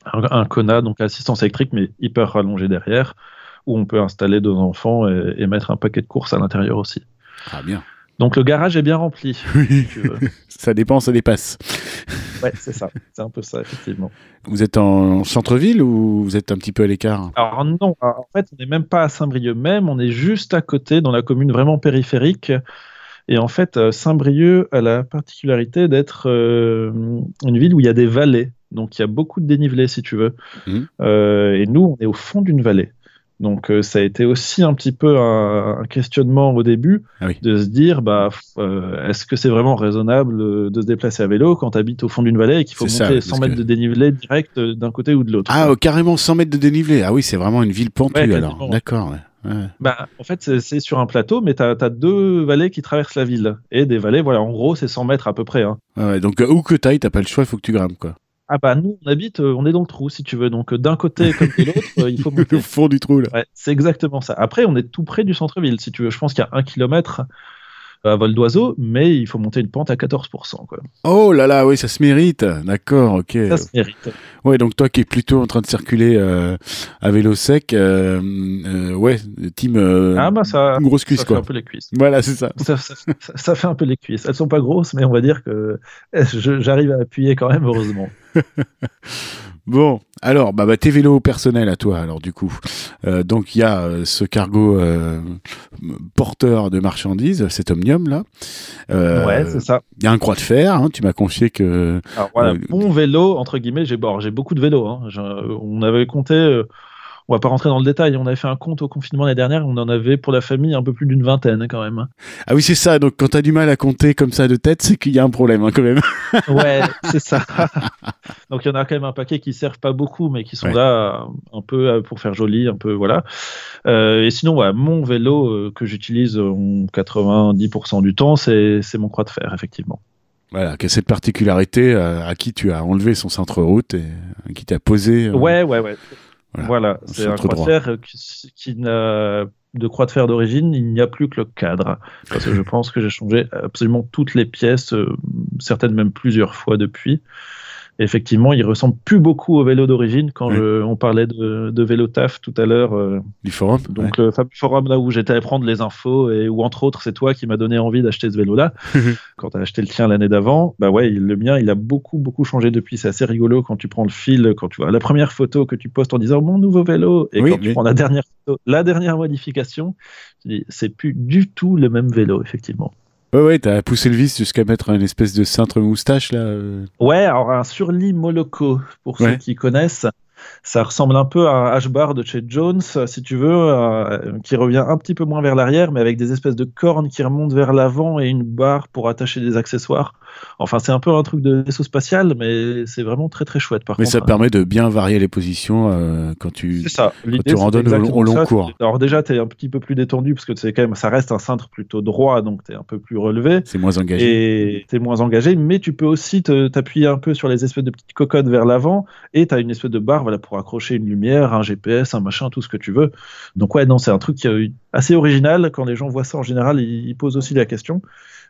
Un, un Kona, donc assistance électrique, mais hyper rallongé derrière, où on peut installer deux enfants et, et mettre un paquet de courses à l'intérieur aussi. Ah bien. Donc le garage est bien rempli. Oui. ça dépend, ça dépasse. Ouais, c'est ça. C'est un peu ça, effectivement. Vous êtes en centre-ville ou vous êtes un petit peu à l'écart? Alors non, en fait, on n'est même pas à Saint-Brieuc même, on est juste à côté, dans la commune vraiment périphérique. Et en fait, euh, Saint-Brieuc a la particularité d'être euh, une ville où il y a des vallées. Donc il y a beaucoup de dénivelé, si tu veux. Mmh. Euh, et nous, on est au fond d'une vallée. Donc euh, ça a été aussi un petit peu un, un questionnement au début ah oui. de se dire bah euh, est-ce que c'est vraiment raisonnable de se déplacer à vélo quand tu habites au fond d'une vallée et qu'il faut monter ça, 100 mètres que... de dénivelé direct euh, d'un côté ou de l'autre. Ah carrément 100 mètres de dénivelé. Ah oui, c'est vraiment une ville pentue ouais, alors. D'accord. Ouais. Ouais. Bah, en fait, c'est sur un plateau, mais tu as, as, deux vallées qui traversent la ville. Et des vallées, voilà, en gros, c'est 100 mètres à peu près. Hein. Ouais, donc, où que tu ailles, tu pas le choix, il faut que tu grimpes. Quoi. Ah bah nous on habite, euh, on est dans le trou si tu veux, donc euh, d'un côté comme de l'autre, euh, il faut monter. au fond du trou là. Ouais, c'est exactement ça. Après on est tout près du centre-ville si tu veux. Je pense qu'il y a un kilomètre à vol d'oiseau, mais il faut monter une pente à 14%. Quoi. Oh là là, oui, ça se mérite. D'accord, ok. Ça se mérite. Ouais, donc toi qui es plutôt en train de circuler euh, à vélo sec, euh, euh, ouais, team ah bah ça, grosse cuisse ça quoi. fait un peu les cuisses. Voilà, c'est ça. Ça, ça. ça, fait un peu les cuisses. Elles sont pas grosses, mais on va dire que j'arrive à appuyer quand même, heureusement. Bon, alors, bah, bah, tes vélos personnels à toi, alors du coup. Euh, donc il y a euh, ce cargo euh, porteur de marchandises, cet Omnium là. ouais, c'est ça. Il y a un croix de fer. Hein, tu m'as confié que. Alors voilà, mon vélo entre guillemets, j'ai bon, beaucoup de vélos. Hein, on avait compté on va pas rentrer dans le détail. On avait fait un compte au confinement l'année dernière. On en avait pour la famille un peu plus d'une vingtaine quand même. Ah oui, c'est ça. Donc quand tu as du mal à compter comme ça de tête, c'est qu'il y a un problème hein, quand même. ouais, c'est ça. Donc il y en a quand même un paquet qui servent pas beaucoup, mais qui sont là un peu euh, pour faire joli, un peu voilà. Euh, et sinon, ouais, mon vélo euh, que j'utilise 90% du temps, c'est mon croix de fer, effectivement. Voilà, qui a cette particularité à qui tu as enlevé son centre-route et qui t'a posé. Ouais, ouais, ouais. Voilà, c'est un croix de fer qui, n'a de croix de fer d'origine, il n'y a plus que le cadre. Parce que je pense que j'ai changé absolument toutes les pièces, euh, certaines même plusieurs fois depuis effectivement, il ressemble plus beaucoup au vélo d'origine. Quand on parlait de, vélo taf tout à l'heure, euh, du forum, donc le forum là où j'étais allé prendre les infos et où entre autres c'est toi qui m'a donné envie d'acheter ce vélo-là. quand tu as acheté le tien l'année d'avant, bah ouais, le mien, il a beaucoup beaucoup changé depuis. C'est assez rigolo quand tu prends le fil, quand tu vois la première photo que tu postes en disant mon nouveau vélo et quand tu prends la dernière photo, la dernière modification, c'est plus du tout le même vélo effectivement. Ouais, ouais, t'as poussé le vis jusqu'à mettre une espèce de cintre moustache, là. Euh. Ouais, alors un surlit Moloko, pour ceux qui connaissent. Ça ressemble un peu à un H-bar de chez Jones, si tu veux, euh, qui revient un petit peu moins vers l'arrière, mais avec des espèces de cornes qui remontent vers l'avant et une barre pour attacher des accessoires. Enfin, c'est un peu un truc de vaisseau spatial, mais c'est vraiment très très chouette. Par mais ça permet de bien varier les positions euh, quand tu, ça. Quand tu randonnes au, long cours. Alors déjà, tu es un petit peu plus détendu parce que quand même, ça reste un cintre plutôt droit, donc tu es un peu plus relevé. C'est moins engagé. Et tu es moins engagé, mais tu peux aussi t'appuyer un peu sur les espèces de petites cocottes vers l'avant et tu as une espèce de barre voilà, pour accrocher une lumière, un GPS, un machin, tout ce que tu veux. Donc ouais, non, c'est un truc assez original. Quand les gens voient ça en général, ils posent aussi la question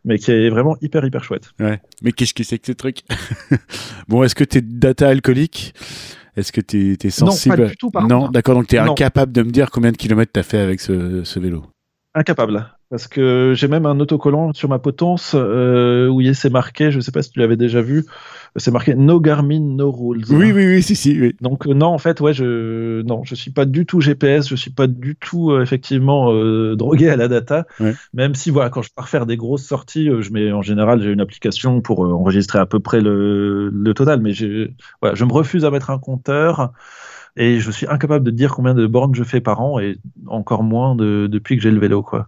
mais qui est vraiment hyper hyper chouette. Ouais. Mais qu'est-ce que c'est que ce truc? Bon, est-ce que tu es data alcoolique? Est-ce que tu es, sensible Non, pas du tout. Par non, d'accord. Donc tu es incapable de me dire combien de kilomètres tu as fait avec ce, ce vélo? Incapable. Parce que j'ai même un autocollant sur ma potence euh, où il s'est marqué, je ne sais pas si tu l'avais déjà vu, c'est marqué No Garmin, No Rules. Oui, oui, oui, si, si. Oui. Donc euh, non, en fait, ouais, je non, je suis pas du tout GPS, je suis pas du tout euh, effectivement drogué à la data. Même si voilà, quand je pars faire des grosses sorties, je mets en général j'ai une application pour enregistrer à peu près le, le total, mais je, voilà, je me refuse à mettre un compteur et je suis incapable de dire combien de bornes je fais par an et encore moins de, depuis que j'ai le vélo quoi.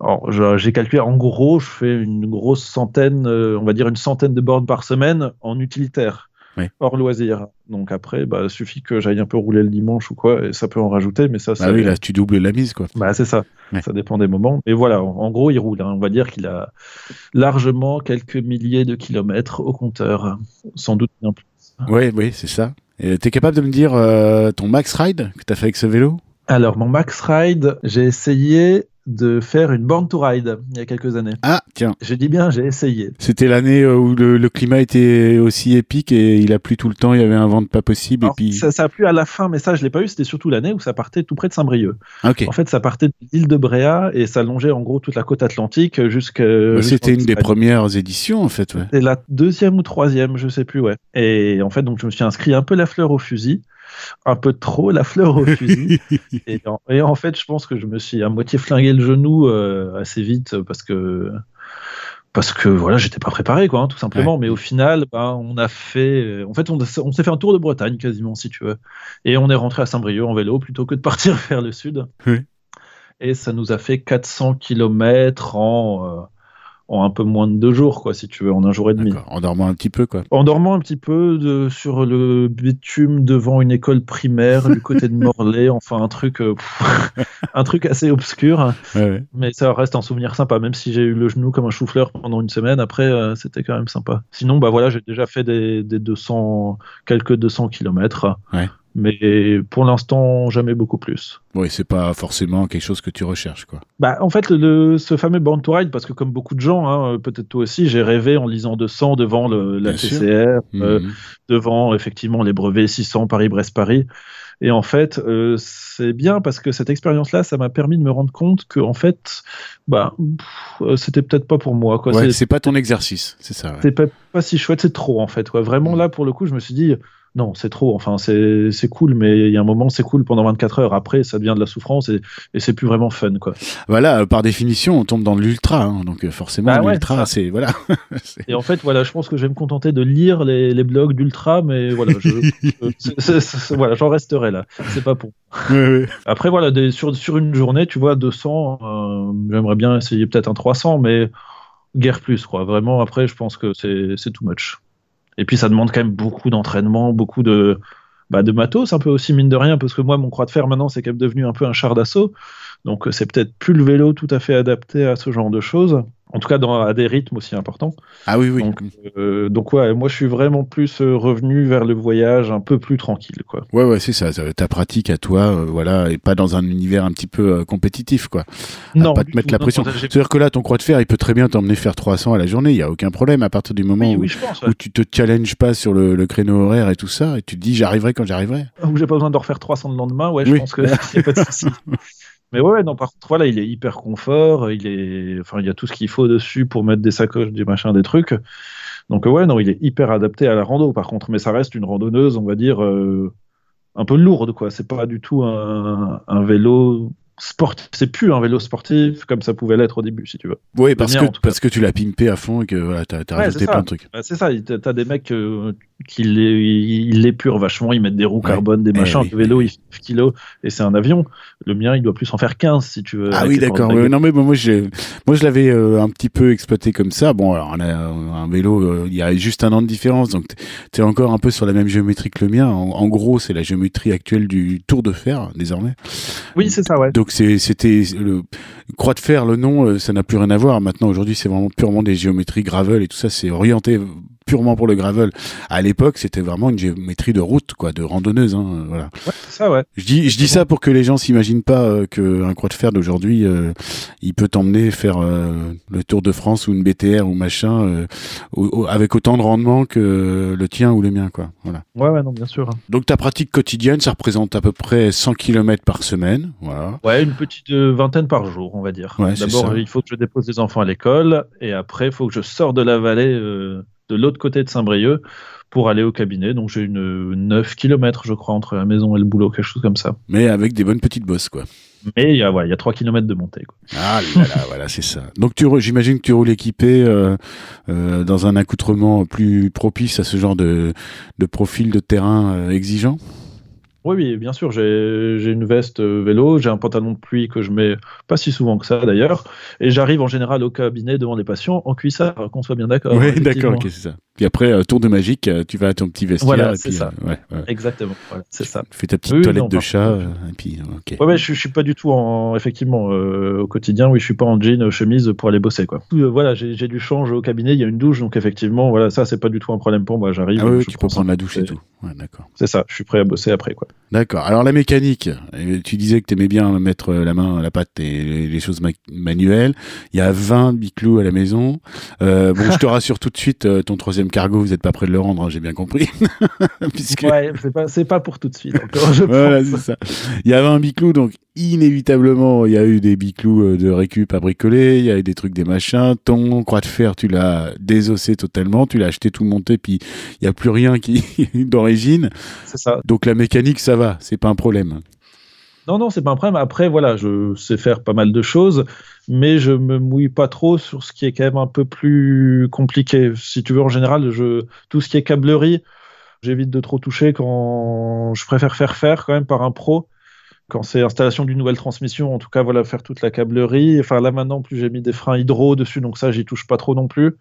Alors, j'ai calculé, en gros, je fais une grosse centaine, euh, on va dire une centaine de bornes par semaine en utilitaire, hors loisir. Donc après, bah, suffit que j'aille un peu rouler le dimanche ou quoi, et ça peut en rajouter, mais ça, Ah oui, là, tu doubles la mise, quoi. Bah, c'est ça. Ça dépend des moments. Mais voilà, en, gros, il roule. Hein. On va dire qu'il a largement quelques milliers de kilomètres au compteur, sans doute bien plus. Oui, oui, c'est ça. Tu es capable de me dire euh, ton max ride que tu as fait avec ce vélo? Alors, mon max ride, j'ai essayé de faire une Born to Ride il y a quelques années. Ah, tiens. J'ai dit bien, j'ai essayé. C'était l'année euh, où le, climat était aussi épique et il a plu tout le temps, il y avait un vent de pas possible. et puis... ça, a plu à la fin, mais ça, je l'ai pas eu. C'était surtout l'année où ça partait tout près de Saint-Brieuc. En fait, ça partait de l'île de Bréa et ça longeait en gros toute la côte atlantique jusqu'à. Bah, c'était une des premières éditions, en fait. Ouais. C'est la deuxième ou troisième, je sais plus, ouais. Et en fait, donc, je me suis inscrit un peu la fleur au fusil un peu trop la fleur au fusil. et, en, fait, je pense que je me suis à moitié flingué le genou euh, assez vite parce que parce que voilà, j'étais pas préparé, quoi, hein, tout simplement. Mais au final, ben, on a fait, en fait, on, s'est fait un tour de Bretagne quasiment, si tu veux, et on est rentré à Saint-Brieuc en vélo plutôt que de partir vers le sud. Et ça nous a fait 400 km en euh, en un peu moins de deux jours, quoi, si tu veux, en un jour et demi. En dormant un petit peu, quoi. En dormant un petit peu de, sur le bitume devant une école primaire du côté de Morlaix, enfin un truc, euh, un truc assez obscur. Mais ça reste un souvenir sympa, même si j'ai eu le genou comme un chou-fleur pendant une semaine. Après, euh, c'était quand même sympa. Sinon, bah voilà, j'ai déjà fait des, des 200, quelques 200 kilomètres. Ouais mais pour l'instant jamais beaucoup plus. Oui, c'est pas forcément quelque chose que tu recherches, quoi. Bah, en fait, le, ce fameux Born to Ride, parce que comme beaucoup de gens, hein, peut-être toi aussi, j'ai rêvé en lisant 200 devant le, la TCR, euh, mhm. devant effectivement les brevets 600 Paris-Brest-Paris. Et en fait, euh, c'est bien parce que cette expérience-là, ça m'a permis de me rendre compte que en fait, bah, euh, c'était peut-être pas pour moi. Quoi. c'est pas ton exercice, c'est ça. C'est pas, pas, si chouette, c'est trop en fait. Quoi. Vraiment mhm. là, pour le coup, je me suis dit non, c'est trop. Enfin, c'est cool, mais il y a un moment, c'est cool pendant 24 heures. Après, ça devient de la souffrance et, et c'est plus vraiment fun, quoi. Voilà, par définition, on tombe dans l'ultra, hein, donc euh, forcément, bah l'ultra, c'est voilà. et en fait, voilà, je pense que je vais me contenter de lire les, les blogs d'ultra, mais voilà, voilà, j'en resterai là. C'est pas pour. Après, voilà, des, sur, sur une journée, tu vois, 200, euh, j'aimerais bien essayer peut-être un 300, mais guère plus, quoi. Vraiment, après, je pense que c'est too much. Et puis ça demande quand même beaucoup d'entraînement, beaucoup de, bah, de matos, un peu aussi mine de rien, parce que moi, mon croix de fer maintenant, c'est quand même devenu un peu un char d'assaut. Donc c'est peut-être plus le vélo tout à fait adapté à ce genre de choses en tout cas dans, à des rythmes aussi importants. Ah oui, oui. Donc, euh, donc ouais, moi je suis vraiment plus euh, revenu vers le voyage un peu plus tranquille, quoi. Ouais, ouais, c'est ça, ta pratique à toi, euh, voilà, et pas dans un univers un petit peu compétitif, quoi. non. pas te mettre la pression. C'est-à-dire que là, ton croix de fer, il peut très bien t'emmener faire 300 à la journée, il y a aucun problème à partir du moment où, où, tu te challenges pas sur le, le, créneau horaire et tout ça, et tu te dis j'arriverai quand j'arriverai. Ou j'ai pas besoin de refaire 300 le lendemain, ouais, je pense que y a pas de souci. Mais ouais, non, par contre, voilà, il est hyper confort, il est, enfin, il y a tout ce qu'il faut dessus pour mettre des sacoches, des machins, des trucs. Donc ouais, non, il est hyper adapté à la rando, par contre, mais ça reste une randonneuse, on va dire, euh, un peu lourde, quoi. C'est pas du tout un, un vélo c'est plus un vélo sportif comme ça pouvait l'être au début, si tu veux. Oui, parce que, parce que tu l'as pimpé à fond et que voilà, tu as, rajouté plein de trucs. Bah, c'est ça, tu as des mecs euh, qui l'épurent vachement, ils mettent des roues carbone, des eh machins, le vélo il fait 9 kilos et c'est un avion. Le mien il doit plus en faire 15 si tu veux. Ah oui, d'accord. non, mais bon, moi, moi je l'avais euh, un petit peu exploité comme ça. Bon, alors on a un vélo, euh, il y a juste un an de différence, donc tu es encore un peu sur la même géométrie que le mien. En, gros, c'est la géométrie actuelle du Tour de Fer désormais. Oui, c'est ça, ouais. Donc c'était le croix de fer, le nom, euh, ça n'a plus rien à voir. Maintenant, aujourd'hui, c'est vraiment purement des géométries gravel et tout ça, c'est orienté purement pour le gravel. À l'époque, c'était vraiment une géométrie de route, quoi, de randonneuse. Hein, voilà. Ouais, ça, ouais. Je dis, je dis ça pour que les gens s'imaginent pas euh, qu'un croix de fer d'aujourd'hui, euh, il peut t'emmener faire euh, le Tour de France ou une BTR ou machin avec autant de rendement que le tien ou le mien, quoi. Voilà. Ouais, ouais, non, bien sûr. Donc ta pratique quotidienne, ça représente à peu près 100 km par semaine, voilà. Ouais, une petite vingtaine par jour, on va dire. D'abord, il faut que je dépose les enfants à l'école et après, il faut que je sors de la vallée de l'autre côté de Saint-Brieuc pour aller au cabinet. Donc j'ai une 9 km, je crois, entre la maison et le boulot, quelque chose comme ça. Mais avec des bonnes petites bosses, quoi. Mais il y, a, ouais, y a 3 km de montée. Quoi. Ah là là, voilà, c'est ça. Donc j'imagine que tu roules équipé euh, euh, dans un accoutrement plus propice à ce genre de, de profil de terrain euh, exigeant? Oui, oui, bien sûr, j'ai une veste euh, vélo, j'ai un pantalon de pluie que je mets pas si souvent que ça d'ailleurs, et j'arrive en général au cabinet devant les patients en cuissard, qu'on soit bien d'accord. Oui, d'accord, ok, c'est ça. Puis après, euh, tour de magique, euh, tu vas à ton petit vestiaire. Voilà, c'est ça. Exactement, c'est ça. Tu fais ta petite toilette de chat, et puis. Ouais, je, je, suis pas du tout en, effectivement, au quotidien, oui, je suis pas en jean, chemise pour aller bosser, quoi. voilà, j'ai du change au cabinet, il y a une douche, donc effectivement, voilà, ça, c'est pas du tout un problème pour moi, j'arrive. Ah oui, tu peux prendre la douche et tout. d'accord. C'est ça, je suis prêt à bosser après, quoi. D'accord. Alors la mécanique, tu disais que tu aimais bien mettre la main à la pâte et les choses manuelles. Il y a 20 biclous à la maison. Euh, bon, je te rassure tout de suite, euh, ton troisième cargo, vous n'êtes pas prêt de le rendre, hein, j'ai bien compris. Puisque... Ouais, c'est pas, pas pour tout de suite encore, je voilà, c'est ça. Il y a 20 biclous, donc inévitablement, il y a eu des biclous euh, de récup à bricoler, il y a eu des trucs, des machins. Ton croix de fer, tu l'as désossé totalement, tu l'as acheté tout monté, puis il n'y a plus rien qui d'origine. C'est ça. Donc la mécanique, ça va, c'est pas un problème. Non, non, c'est pas un problème. Après, voilà, je sais faire pas mal de choses, mais je me mouille pas trop sur ce qui est quand même un peu plus compliqué. Si tu veux, en général, je, tout ce qui est câblerie, j'évite de trop toucher quand je préfère faire faire quand même par un pro quand c'est installation d'une nouvelle transmission, en tout cas, voilà, faire toute la câblerie. Enfin, là maintenant, plus j'ai mis des freins hydro dessus, donc ça, j'y touche pas trop non plus.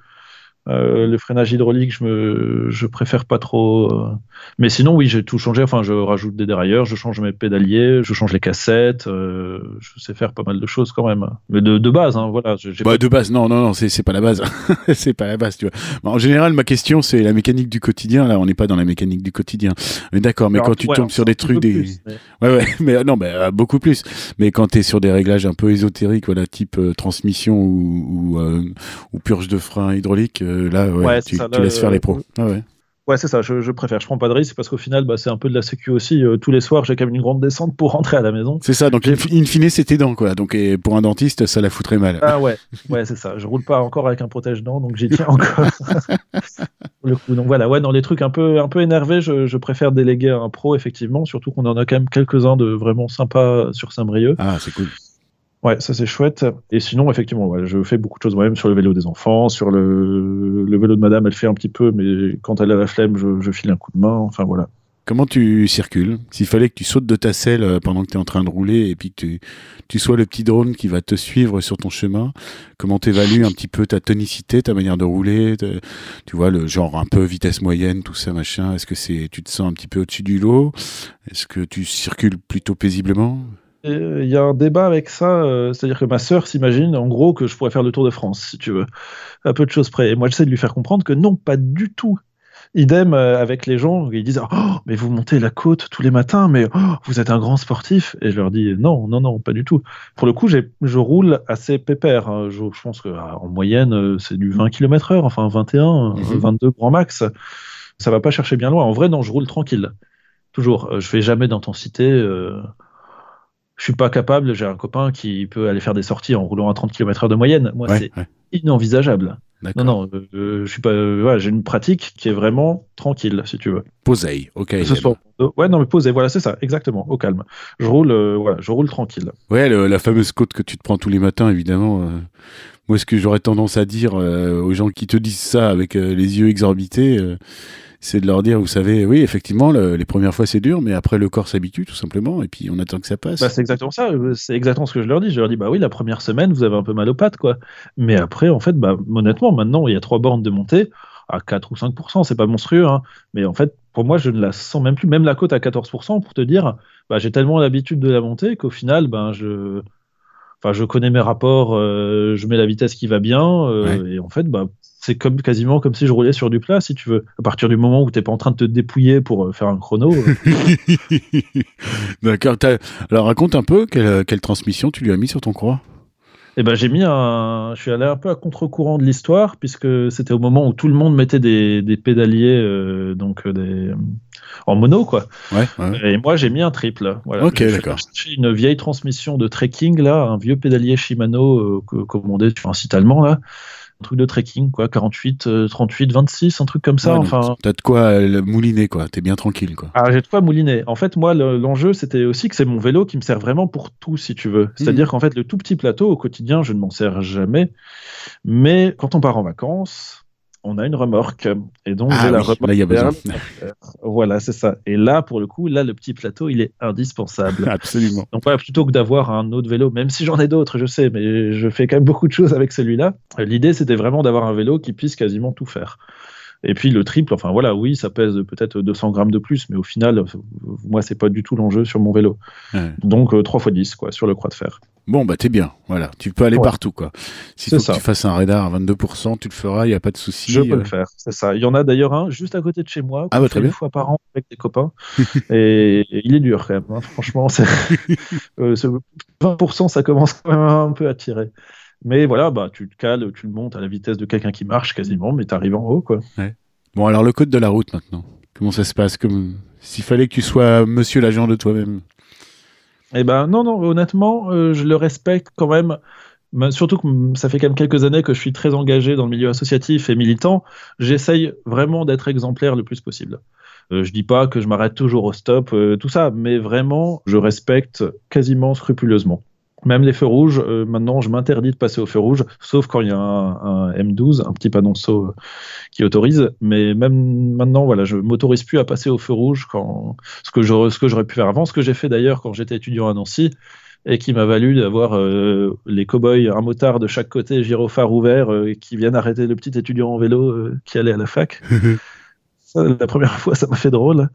Euh, le freinage hydraulique, je me, je préfère pas trop. Euh. Mais sinon, oui, j'ai tout changé. Enfin, je rajoute des dérailleurs, je change mes pédaliers, je change les cassettes. Euh, je sais faire pas mal de choses quand même. Mais de, de base, hein, voilà. Bah, De base, non, non, non, c'est pas la base. c'est pas la base, tu vois. en général, ma question, c'est la mécanique du quotidien. Là, on n'est pas dans la mécanique du quotidien. Mais d'accord, mais quand tu tombes sur des trucs, des. Ouais, ouais, mais non, mais beaucoup plus. Mais quand tu es sur des réglages un peu ésotériques, voilà, type transmission ou, ou, ou, purge de frein hydraulique là, ouais, tu, laisses faire les pros. Ah ouais. Ouais, c'est ça, je, préfère. Je prends pas de risque parce qu'au final, bah, c'est un peu de la sécu aussi. Euh, tous les soirs, j'ai quand même une grande descente pour rentrer à la maison. C'est ça, donc in, fine, c'était dents, quoi. Donc, pour un dentiste, ça la foutrait mal. Ah ouais, ouais, c'est ça. Je roule pas encore avec un protège-dents, donc j'y tiens encore. Le coup. Donc voilà, ouais, dans les trucs un peu, un peu énervés, je, je préfère déléguer à un pro, effectivement, surtout qu'on en a quand même quelques-uns de vraiment sympas sur Saint-Brieuc. Ah, c'est cool. Ouais, ça c'est chouette. Et sinon, effectivement, je fais beaucoup de choses moi-même sur le vélo des enfants, sur le, vélo de madame, elle fait un petit peu, mais quand elle a la flemme, je, file un coup de main. Enfin voilà. Comment tu circules? S'il fallait que tu sautes de ta selle euh, pendant que tu es en train de rouler et puis que tu, sois le petit drone qui va te suivre sur ton chemin, comment t'évalues un petit peu ta tonicité, ta manière de rouler, tu vois, le genre un peu vitesse moyenne, tout ça, machin? Est-ce que c'est, tu te sens un petit peu au-dessus du lot? Est-ce que tu circules plutôt paisiblement? Il y a un débat avec ça, euh, c'est-à-dire que ma sœur s'imagine en gros que je pourrais faire le Tour de France, si tu veux, à peu de choses près. Et moi, j'essaie de lui faire comprendre que non, pas du tout. Idem euh, avec les gens, ils disent oh, mais vous montez la côte tous les matins, mais oh, vous êtes un grand sportif. Et je leur dis non, non, non, pas du tout. Pour le coup, je roule assez pépère. hein. Je, je pense qu'en moyenne, euh, c'est du 20 km/h, enfin 21, euh, Mhm. 22 grand max. Ça va pas chercher bien loin. En vrai, non, je roule tranquille. Toujours. Euh, Je fais jamais d'intensité. euh, je suis pas capable. J'ai un copain qui peut aller faire des sorties en roulant à 30 km/h de moyenne. Moi, Ouais, c'est ouais, inenvisageable. Non, non, euh, euh, je suis pas. euh, voilà, j'ai une pratique qui est vraiment tranquille, si tu veux. Posei, ok. Que ce soit- Ouais, non, mais posé. Voilà, c'est ça, exactement, au calme. Je roule, euh, voilà, je roule tranquille. Ouais, le- la fameuse côte que tu te prends tous les matins, évidemment. moi, ce que j'aurais tendance à dire aux gens qui te disent ça avec les yeux exorbités, c'est de leur dire, vous savez, oui, effectivement, le- les premières fois c'est dur, mais après le corps s'habitue tout simplement, et puis on attend que ça passe. Bah, c'est exactement ça. euh, C'est exactement ce que je leur dis. Je leur dis, bah oui, la première semaine, vous avez un peu mal aux pattes, quoi. Mais après, en fait, bah, honnêtement, maintenant, il y a trois bornes de montée à 4 ou 5%, c'est pas monstrueux, hein. Mais en fait, pour moi, je ne la sens même plus. Même la côte à 14%, pour te dire, bah, j'ai tellement l'habitude de la monter qu'au final, ben, je. Enfin, je connais mes rapports, euh, je mets la vitesse qui va bien, euh, et en fait, bah, c'est comme quasiment comme si je roulais sur du plat, si tu veux. À partir du moment où t'es pas en train de te dépouiller pour euh, faire un chrono, euh, D'accord. Alors raconte un peu quelle, quelle transmission tu lui as mis sur ton croix. Eh ben, j'ai mis un. Je suis allé un peu à contre-courant de l'histoire, puisque c'était au moment où tout le monde mettait des, des pédaliers euh, donc des... en mono, quoi. Ouais. ouais. Et moi, j'ai mis un triple. Voilà. Ok, J'ai d'accord. cherché une vieille transmission de trekking, là, un vieux pédalier Shimano euh, commandé sur un site allemand, là. Un truc de trekking, quoi. 48, euh, 38, 26, un truc comme ça. Ouais, enfin. T'as de quoi euh, mouliner, quoi. T'es bien tranquille, quoi. Alors, j'ai de quoi mouliner. En fait, moi, le- l'enjeu, c'était aussi que c'est mon vélo qui me sert vraiment pour tout, si tu veux. C'est-à-dire qu'en fait, le tout petit plateau, au quotidien, je ne m'en sers jamais. Mais quand on part en vacances, on a une remorque. Et donc, Ah la oui, remorque. là, il y a besoin. derrière. Voilà, c'est ça. Et là, pour le coup, là, le petit plateau, il est indispensable. Absolument. Donc voilà, plutôt que d'avoir un autre vélo, même si j'en ai d'autres, je sais, mais je fais quand même beaucoup de choses avec celui-là. euh, L'idée, c'était vraiment d'avoir un vélo qui puisse quasiment tout faire. Et puis le triple, enfin voilà, oui, ça pèse peut-être 200 grammes de plus, mais au final, euh, moi, c'est pas du tout l'enjeu sur mon vélo. Ouais. Donc euh, 3 x 10, quoi, sur le croix de fer. Bon, bah t'es bien. Voilà. Tu peux aller Ouais. partout, quoi. S'il faut que tu fasses un radar à 22%, tu le feras, il n'y a pas de souci. Je peux euh. le faire, c'est ça. Il y en a d'ailleurs un juste à côté de chez moi, Ah bah, très une fois par an avec des copains. et il est dur quand même, hein. franchement. c'est- euh, ce 20%, ça commence quand même un peu à tirer. Mais voilà, bah, tu te cales, tu le montes à la vitesse de quelqu'un qui marche quasiment, mais tu arrives en haut. Quoi. Bon, alors le code de la route maintenant. Comment ça se passe? Comme s'il fallait que tu sois monsieur l'agent de toi-même. Eh ben non, non, honnêtement, euh, je le respecte quand même. Surtout que ça fait quand même quelques années que je suis très engagé dans le milieu associatif et militant. J'essaye vraiment d'être exemplaire le plus possible. Euh, je dis pas que je m'arrête toujours au stop, euh, tout ça, mais vraiment, je respecte quasiment scrupuleusement. Même les feux rouges, euh, maintenant, je m'interdis de passer au feu rouge, sauf quand il y a un, un M12, un petit panonceau euh, qui autorise. Mais même maintenant, voilà, je m'autorise plus à passer au feu rouge quand ce que je- ce que j'aurais pu faire avant, ce que j'ai fait d'ailleurs quand j'étais étudiant à Nancy et qui m'a valu d'avoir euh, les cow-boys, un motard de chaque côté, gyrophare ouvert, qui viennent arrêter le petit étudiant en vélo qui allait à la fac. Ça, la première fois, ça m'a fait drôle.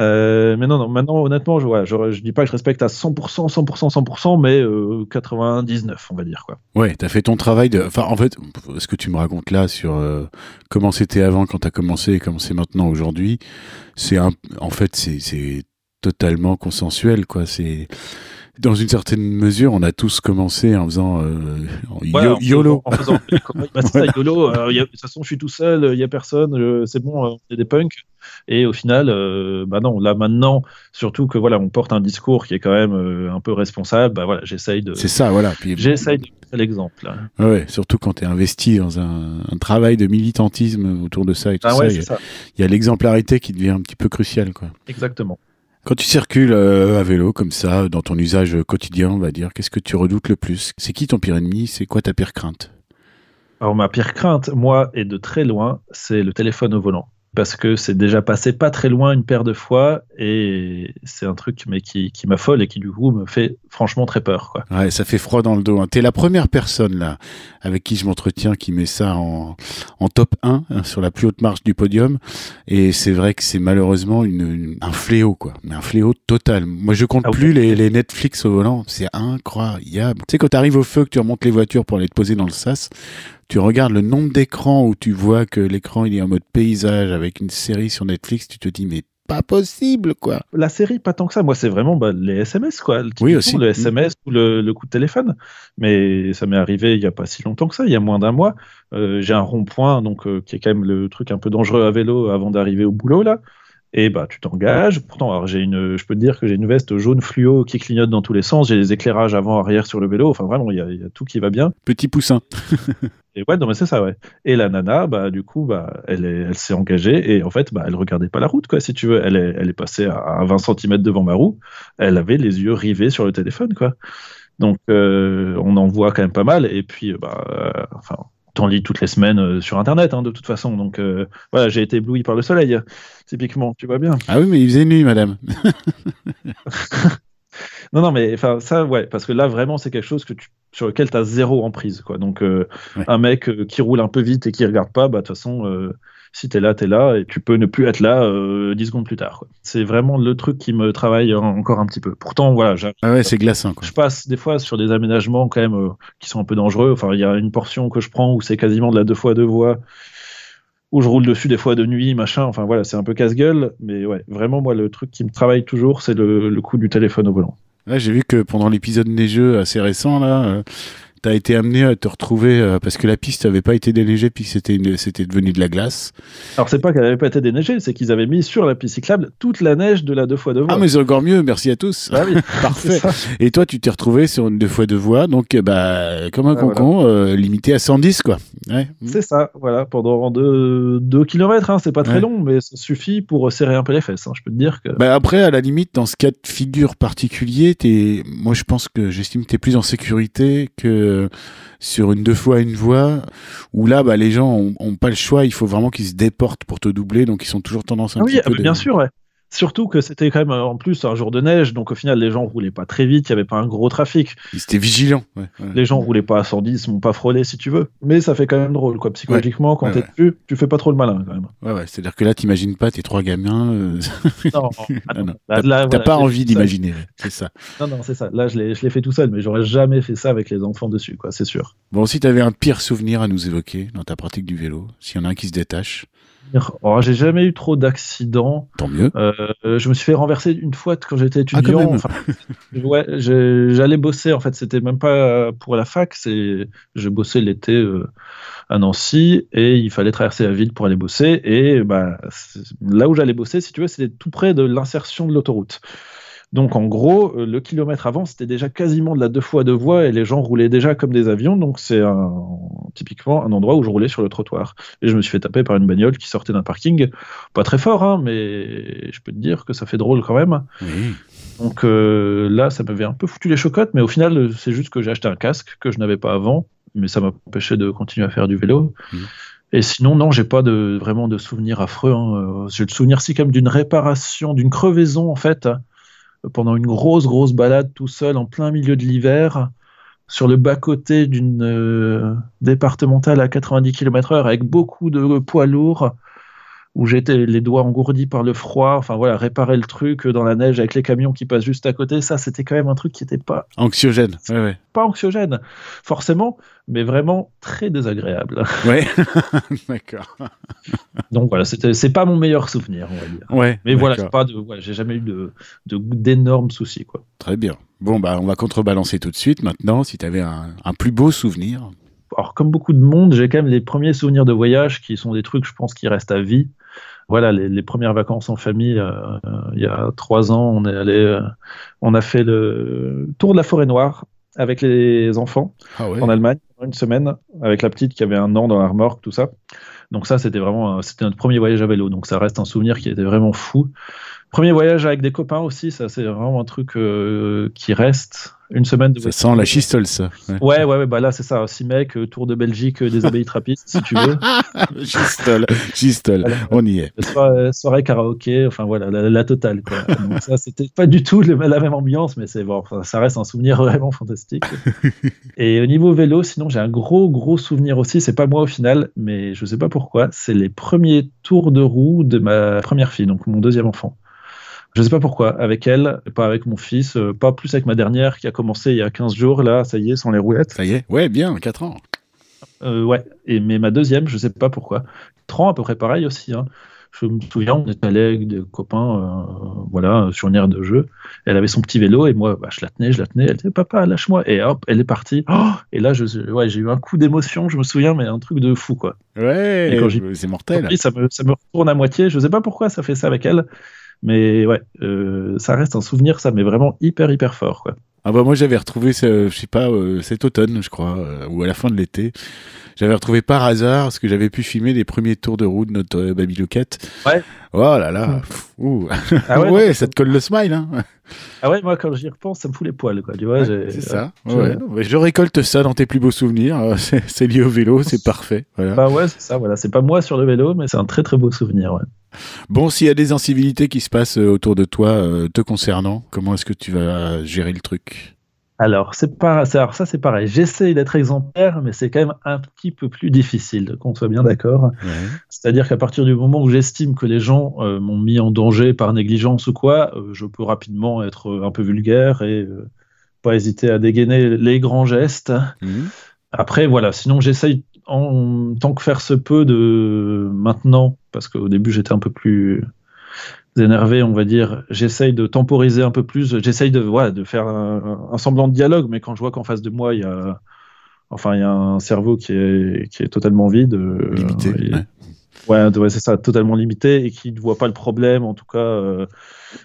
Euh, mais non, non, maintenant, honnêtement, je, voilà, je, dis pas que je respecte à 100%, 100%, 100%, mais euh, 99, on va dire. Quoi. Ouais, t'as fait ton travail. Enfin, en fait, ce que tu me racontes là sur euh, comment c'était avant quand t'as commencé et comment c'est maintenant aujourd'hui, c'est. En fait, c'est totalement consensuel, quoi. C'est Dans une certaine mesure, on a tous commencé en faisant euh, YOLO. En, faisant, bah, ça, YOLO. de toute façon, je suis tout seul, il n'y a personne, c'est bon, on est des punks. Et au final, euh, bah non, là maintenant, surtout que voilà, on porte un discours qui est quand même euh, un peu responsable. Bah voilà, j'essaye de. C'est ça, voilà. J'essaye de l'exemple. Ouais, surtout quand tu es investi dans un, travail de militantisme autour de ça et tout ah ça. Il y a, l'exemplarité qui devient un petit peu cruciale, quoi. Exactement. Quand tu circules euh, à vélo comme ça, dans ton usage quotidien, on va dire, qu'est-ce que tu redoutes le plus? C'est qui ton pire ennemi? C'est quoi ta pire crainte? Alors ma pire crainte, moi, et de très loin, c'est le téléphone au volant parce que c'est déjà passé pas très loin une paire de fois et c'est un truc mais qui, qui m'affole et qui du coup me fait franchement très peur quoi. Ouais, ça fait froid dans le dos. Hein. T'es la première personne là avec qui je m'entretiens qui met ça en, en top 1 hein, sur la plus haute marche du podium et c'est vrai que c'est malheureusement une, un fléau quoi, mais un fléau total. Moi je compte ah plus les, les, Netflix au volant, c'est incroyable. Tu sais quand t'arrives au feu que tu remontes les voitures pour aller te poser dans le sas, tu regardes le nombre d'écrans où tu vois que l'écran il est en mode paysage avec une série sur Netflix, tu te dis mais pas possible quoi. La série pas tant que ça, moi c'est vraiment bah, les SMS quoi. Oui aussi. Le SMS ou le, coup de téléphone. Mais ça m'est arrivé il y a pas si longtemps que ça, il y a moins d'un mois. Euh, j'ai un rond-point donc euh, qui est quand même le truc un peu dangereux à vélo avant d'arriver au boulot là et bah tu t'engages. Pourtant, alors j'ai une, je peux te dire que j'ai une veste jaune fluo qui clignote dans tous les sens. J'ai des éclairages avant, arrière sur le vélo. Enfin vraiment, il y, a tout qui va bien. Petit poussin. et ouais, non mais c'est ça, ouais. Et la nana, bah du coup, bah elle est, elle s'est engagée et en fait, bah elle regardait pas la route, quoi. Si tu veux, elle est, elle est passée à 20 cm devant ma roue. Elle avait les yeux rivés sur le téléphone, quoi. Donc euh, on en voit quand même pas mal. Et puis, bah, euh, enfin, t'en lis toutes les semaines euh, sur Internet, hein, de toute façon. Donc euh, voilà, j'ai été ébloui par le soleil, typiquement, tu vois bien. Ah oui, mais il faisait nuit, madame. non, non, mais enfin ça, ouais, parce que là, vraiment, c'est quelque chose que tu, sur lequel tu as zéro emprise. Quoi. Donc euh, un mec qui roule un peu vite et qui regarde pas, bah de toute façon si t'es là, t'es là, et tu peux ne plus être là euh, 10 secondes plus tard. C'est vraiment le truc qui me travaille encore un petit peu. Pourtant, voilà. Ah ouais, c'est glaçant. Quoi. Je passe des fois sur des aménagements quand même euh, qui sont un peu dangereux. Enfin, il y a une portion que je prends où c'est quasiment de la deux fois deux voies où je roule dessus des fois de nuit, machin. Enfin voilà, c'est un peu casse-gueule, mais ouais, vraiment moi le truc qui me travaille toujours, c'est le, le coup du téléphone au volant. Ouais, j'ai vu que pendant l'épisode neigeux assez récent là, euh, tu as été amené à te retrouver euh, parce que la piste n'avait pas été déneigée puis c'était c'était devenu de la glace. Alors c'est pas qu'elle n'avait pas été déneigée, c'est qu'ils avaient mis sur la piste cyclable toute la neige de la deux fois deux voies. Ah mais c'est encore mieux, merci à tous. Ah oui, Parfait. Et toi tu t'es retrouvé sur une deux fois deux voies donc bah comme un ah, concon euh, limité à 110 quoi. Ouais. C'est ça, voilà pendant deux, deux kilomètres, hein, c'est pas très long mais ça suffit pour serrer un peu les fesses. Hein, je peux te dire que. Bah après à la limite dans ce cas de figure particulier, es... moi je pense que j'estime que tu es plus en sécurité que sur une deux fois une voie où là bah, les gens ont, pas le choix il faut vraiment qu'ils se déportent pour te doubler donc ils sont toujours tendance un petit peu bien sûr ouais. Surtout que c'était quand même en plus un jour de neige, donc au final les gens roulaient pas très vite, il y avait pas un gros trafic. Ils étaient vigilants. Les gens roulaient pas à 110, m'ont pas frôlé si tu veux, mais ça fait quand même drôle quoi. Psychologiquement, quand tu t'es dessus, tu fais pas trop le malin quand même. Ouais ouais, c'est-à-dire que là t'imagines pas tes trois gamins. Euh, non, non. T'as pas envie d'imaginer, c'est ça. Non non c'est ça. Là je l'ai fait tout seul, mais j'aurais jamais fait ça avec les enfants dessus quoi, c'est sûr. Bon si t'avais un pire souvenir à nous évoquer dans ta pratique du vélo, s'il y en a un qui se détache. Oh, j'ai jamais eu trop d'accidents. Tant mieux. Euh, je me suis fait renverser une fois quand j'étais ah, étudiant. ouais, j'allais bosser. En fait, c'était même pas pour la fac. C'est, je bossais l'été euh, à Nancy et il fallait traverser la ville pour aller bosser. Et bah, là où j'allais bosser, si tu veux, c'était tout près de l'insertion de l'autoroute. Donc en gros, euh, le kilomètre avant, c'était déjà quasiment de la deux fois deux voies et les gens roulaient déjà comme des avions. Donc c'est typiquement un endroit où je roulais sur le trottoir. Et je me suis fait taper par une bagnole qui sortait d'un parking. Pas très fort, hein, mais je peux te dire que ça fait drôle quand même. Donc euh, là, ça m'avait un peu foutu les chocottes, mais au final, c'est juste que j'ai acheté un casque que je n'avais pas avant, mais ça m'a empêché de continuer à faire du vélo. Et sinon, non, j'ai pas de, vraiment de souvenirs affreux. Hein. J'ai le souvenir si comme d'une réparation, d'une crevaison en fait pendant une grosse, grosse balade tout seul en plein milieu de l'hiver sur le bas-côté d'une euh, départementale à 90 km/h avec beaucoup de poids lourds. Où j'étais les doigts engourdis par le froid. Enfin voilà, réparer le truc dans la neige avec les camions qui passent juste à côté, ça c'était quand même un truc qui n'était pas anxiogène. Ouais, ouais. Pas anxiogène, forcément, mais vraiment très désagréable. Ouais, d'accord. Donc voilà, c'est pas mon meilleur souvenir, on va dire. Ouais. Mais voilà, j'ai pas de, ouais, j'ai jamais eu de d'énormes soucis quoi. Très bien. Bon bah on va contrebalancer tout de suite maintenant. Si tu avais un, un plus beau souvenir alors comme beaucoup de monde, j'ai quand même les premiers souvenirs de voyage qui sont des trucs, je pense, qui restent à vie. Voilà, les, premières vacances en famille, euh, il y a trois ans, on est allé, euh, on a fait le tour de la forêt noire avec les enfants ah en Allemagne une semaine avec la petite qui avait un an dans la remorque, tout ça. Donc ça, c'était vraiment, c'était notre premier voyage à vélo. Donc ça reste un souvenir qui était vraiment fou. Premier voyage avec des copains aussi, ça c'est vraiment un truc euh, qui reste. Une semaine de Ça sent la chistole, ça. Ouais, ouais, ouais, bah là c'est ça. Six mecs, euh, tour de Belgique, euh, des abbayes trappistes, si tu veux. chistole, chistole, on y est. Soirée, karaoké, enfin voilà, la, totale. Quoi. Donc ça, c'était pas du tout la même ambiance, mais c'est bon, ça reste un souvenir vraiment fantastique. Et au niveau vélo, sinon j'ai un gros, gros souvenir aussi. C'est pas moi au final, mais je sais pas pourquoi. C'est les premiers tours de roue de ma première fille, donc mon deuxième enfant. Je sais pas pourquoi, avec elle, pas avec mon fils, euh, pas plus avec ma dernière qui a commencé il y a 15 jours, là, ça y est, sans les roulettes. Ça y est, ouais, bien, 4 ans. Euh, ouais, et, mais ma deuxième, je sais pas pourquoi. 3 ans à peu près pareil aussi. Hein. Je me souviens, on était allé avec des copains, euh, voilà, sur une aire de jeu. Elle avait son petit vélo et moi, bah, je la tenais, je la tenais. Elle disait, papa, lâche-moi. Et hop, elle est partie. Oh et là, je, ouais, j'ai eu un coup d'émotion, je me souviens, mais un truc de fou, quoi. Ouais, c'est mortel. ça me, ça me retourne à moitié. Je sais pas pourquoi ça fait ça avec elle. Mais ouais, euh, ça reste un souvenir, ça, mais vraiment hyper, hyper fort. Quoi. Ah bah moi j'avais retrouvé, ce, je sais pas, euh, cet automne, je crois, euh, ou à la fin de l'été. J'avais retrouvé par hasard parce que j'avais pu filmer les premiers tours de roue de notre euh, Babyloquette. Ouais. Oh là là. Ouh. Ah ouais, ouais ça te colle le smile. Hein. Ah ouais, moi quand j'y repense, ça me fout les poils. Quoi. Tu vois, c'est ça. Ouais, je récolte ça dans tes plus beaux souvenirs. C'est lié au vélo, c'est parfait. Voilà. Bah ouais, c'est ça. Voilà, c'est pas moi sur le vélo, mais c'est un très très beau souvenir. Ouais. Bon, s'il y a des incivilités qui se passent euh, autour de toi euh, te concernant, comment est-ce que tu vas gérer le truc? Alors, c'est pas, alors ça c'est pareil. J'essaie d'être exemplaire, mais c'est quand même un petit peu plus difficile, qu'on soit bien d'accord. C'est-à-dire qu'à partir du moment où j'estime que les gens euh, m'ont mis en danger par négligence ou quoi, je peux rapidement être un peu vulgaire et pas hésiter à dégainer les grands gestes. Mmh. Après, voilà. Sinon, j'essaye en tant que faire se peut de maintenant, parce qu'au début j'étais un peu plus énervé, on va dire, j'essaye de temporiser un peu plus, j'essaye de, voilà, de faire un, semblant de dialogue, mais quand je vois qu'en face de moi, il y a, enfin, il y a un cerveau qui est, qui est totalement vide. Euh, Limité. Ouais, c'est ça, totalement limité et qui ne voit pas le problème, en tout cas. Euh,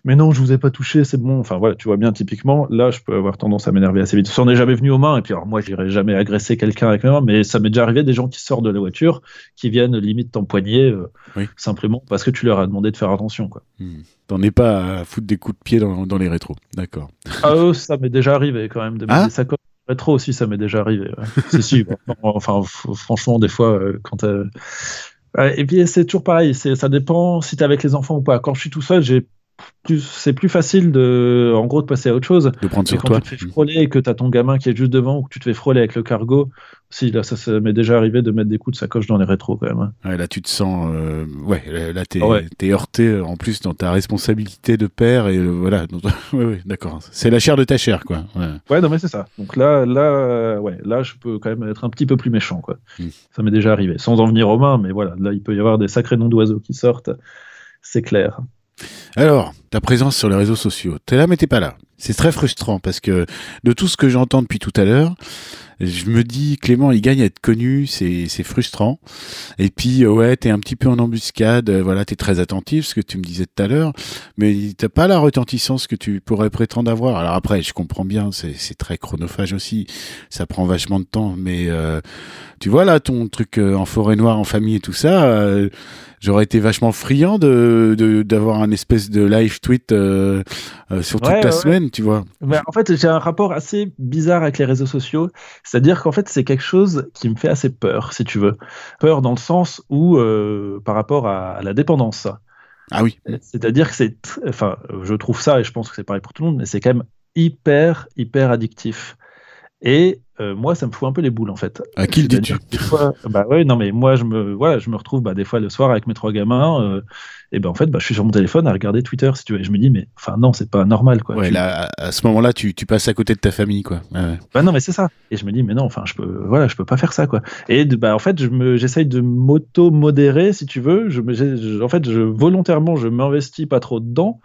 mais non, je vous ai pas touché, c'est bon. Enfin voilà, tu vois bien typiquement, là, je peux avoir tendance à m'énerver assez vite. Ça n'est jamais venu aux mains, et puis alors moi, j'irai jamais agresser quelqu'un avec mes mains, mais ça m'est déjà arrivé des gens qui sortent de la voiture, qui viennent limite t'empoigner, euh, simplement parce que tu leur as demandé de faire attention, quoi. Hmm. T'en es pas à foutre des coups de pied dans, dans les rétros, d'accord. Ah, eux, ça m'est déjà arrivé quand même, de mettre ah des sacoches rétro aussi, ça m'est déjà arrivé. si, si, enfin, franchement, des fois, euh, quand et puis c'est toujours pareil, ça dépend si tu avec les enfants ou pas. Quand je suis tout seul, j'ai c'est plus facile de, en gros, de passer à autre chose. De prendre sur quand tu te fais frôler et que tu as ton gamin qui est juste devant ou que tu te fais frôler avec le cargo, si, là, ça, m'est déjà arrivé de mettre des coups de sacoche dans les rétros quand même. Ouais, là, tu te sens, euh, ouais, là, t'es, es heurté euh, en plus dans ta responsabilité de père et euh, voilà. ouais, ouais, d'accord. C'est la chair de ta chair, quoi. Ouais, non, mais c'est ça. Donc là, là, ouais, là, je peux quand même être un petit peu plus méchant, quoi. Hmm. Ça m'est déjà arrivé, sans en venir aux mains, mais voilà, là, il peut y avoir des sacrés noms d'oiseaux qui sortent, c'est clair. Alors, ta présence sur les réseaux sociaux, t'es là mais t'es pas là. C'est très frustrant parce que de tout ce que j'entends depuis tout à l'heure, je me dis Clément il gagne à être connu c'est frustrant et puis euh, ouais t'es un petit peu en embuscade euh, voilà t'es très attentif ce que tu me disais tout à l'heure mais t'as pas la retentissance que tu pourrais prétendre avoir alors après je comprends bien c'est c'est très chronophage aussi ça prend vachement de temps mais euh, tu vois là ton truc en forêt noire en famille et tout ça j'aurais été vachement friand de d'avoir un espèce de live tweet euh, euh, sur toute la semaine, tu vois. en fait, j'ai un rapport assez bizarre avec les réseaux sociaux, c'est-à-dire qu'en fait, c'est quelque chose qui me fait assez peur, si tu veux. Peur dans le sens où, euh, par rapport à, la dépendance. Ah oui. C'est-à-dire que c'est, enfin, je trouve ça, et je pense que c'est pareil pour tout le monde, mais c'est quand même hyper, hyper addictif. Et euh, moi, ça me fout un peu les boules en fait. À qui le dis-tu Bah ouais, non mais moi, je me, voilà, je me retrouve bah, des fois le soir avec mes trois gamins, euh, et ben en fait, bah, je suis sur mon téléphone à regarder Twitter si tu veux. Et je me dis, mais enfin non, c'est pas normal quoi. Ouais, là, à ce moment-là, tu, tu, passes à côté de ta famille quoi. Ouais. Bah non, mais c'est ça. Et je me dis, mais non, enfin, je peux, voilà, je peux pas faire ça quoi. Et bah en fait, je me, j'essaye de m'auto-modérer si tu veux. Je, me, en fait, je volontairement, je m'investis pas trop dedans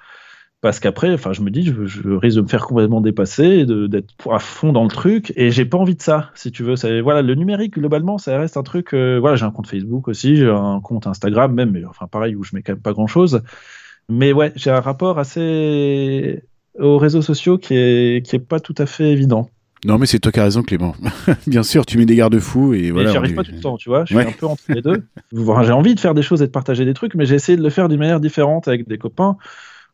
parce qu'après, enfin, je me dis, je, risque de me faire complètement dépasser, d'être à fond dans le truc, et j'ai pas envie de ça, si tu veux. voilà, le numérique globalement, ça reste un truc. Euh, voilà, j'ai un compte Facebook aussi, j'ai un compte Instagram même, mais enfin pareil où je mets quand même pas grand chose. Mais ouais, j'ai un rapport assez aux réseaux sociaux qui est qui est pas tout à fait évident. Non, mais c'est toi qui as raison, Clément. Bien sûr, tu mets des garde-fous et voilà. J'y arrive pas tout le temps, tu vois. Je suis un peu entre les deux. j'ai envie de faire des choses et de partager des trucs, mais j'ai essayé de le faire d'une manière différente avec des copains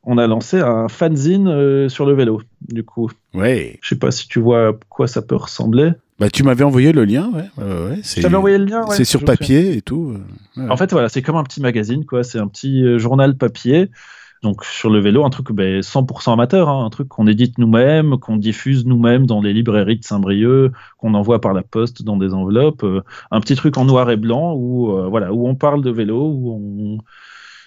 on a lancé un fanzine euh, sur le vélo, du coup. Ouais. Je sais pas si tu vois à quoi ça peut ressembler. Bah, tu m'avais envoyé le lien, ouais. ouais c'est... envoyé le lien, C'est sur papier et tout. Euh, en fait, voilà, c'est comme un petit magazine, quoi. C'est un petit euh, journal papier. Donc sur le vélo, un truc ben, 100% amateur, hein. un truc qu'on édite nous-mêmes, qu'on diffuse nous-mêmes dans les librairies de Saint-Brieuc, qu'on envoie par la poste dans des enveloppes, un petit truc en noir et blanc où voilà où on parle de vélo, où on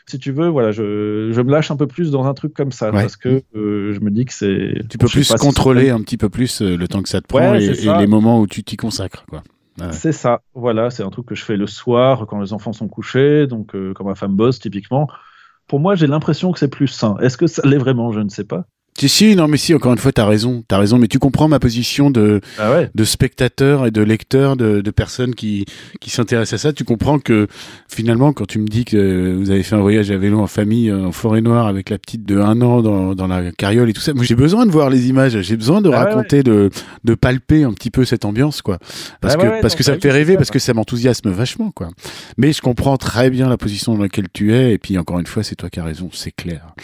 si tu veux, voilà, je, je, me lâche un peu plus dans un truc comme ça parce que euh, je me dis que c'est. Tu peux plus contrôler un petit peu plus euh, le temps que ça te prend et, les moments où tu t'y consacres, quoi. C'est ça, voilà, c'est un truc que je fais le soir quand les enfants sont couchés, donc euh, quand ma femme bosse typiquement. Pour moi, j'ai l'impression que c'est plus sain. Est-ce que ça l'est vraiment? Je ne sais pas. Si, si, non, mais si, encore une fois, t'as raison, t'as raison, mais tu comprends ma position de, ah de spectateur et de lecteur, de, de personnes qui, qui s'intéressent à ça. Tu comprends que finalement, quand tu me dis que vous avez fait un voyage à vélo en famille euh, en forêt noire avec la petite de un an dans, dans la carriole et tout ça, moi j'ai besoin de voir les images, j'ai besoin de ah raconter, de, de palper un petit peu cette ambiance, quoi. Parce ah que, parce que ça me fait rêver, parce que ça m'enthousiasme vachement, quoi. Mais je comprends très bien la position dans laquelle tu es, et puis encore une fois, c'est toi qui as raison, c'est clair.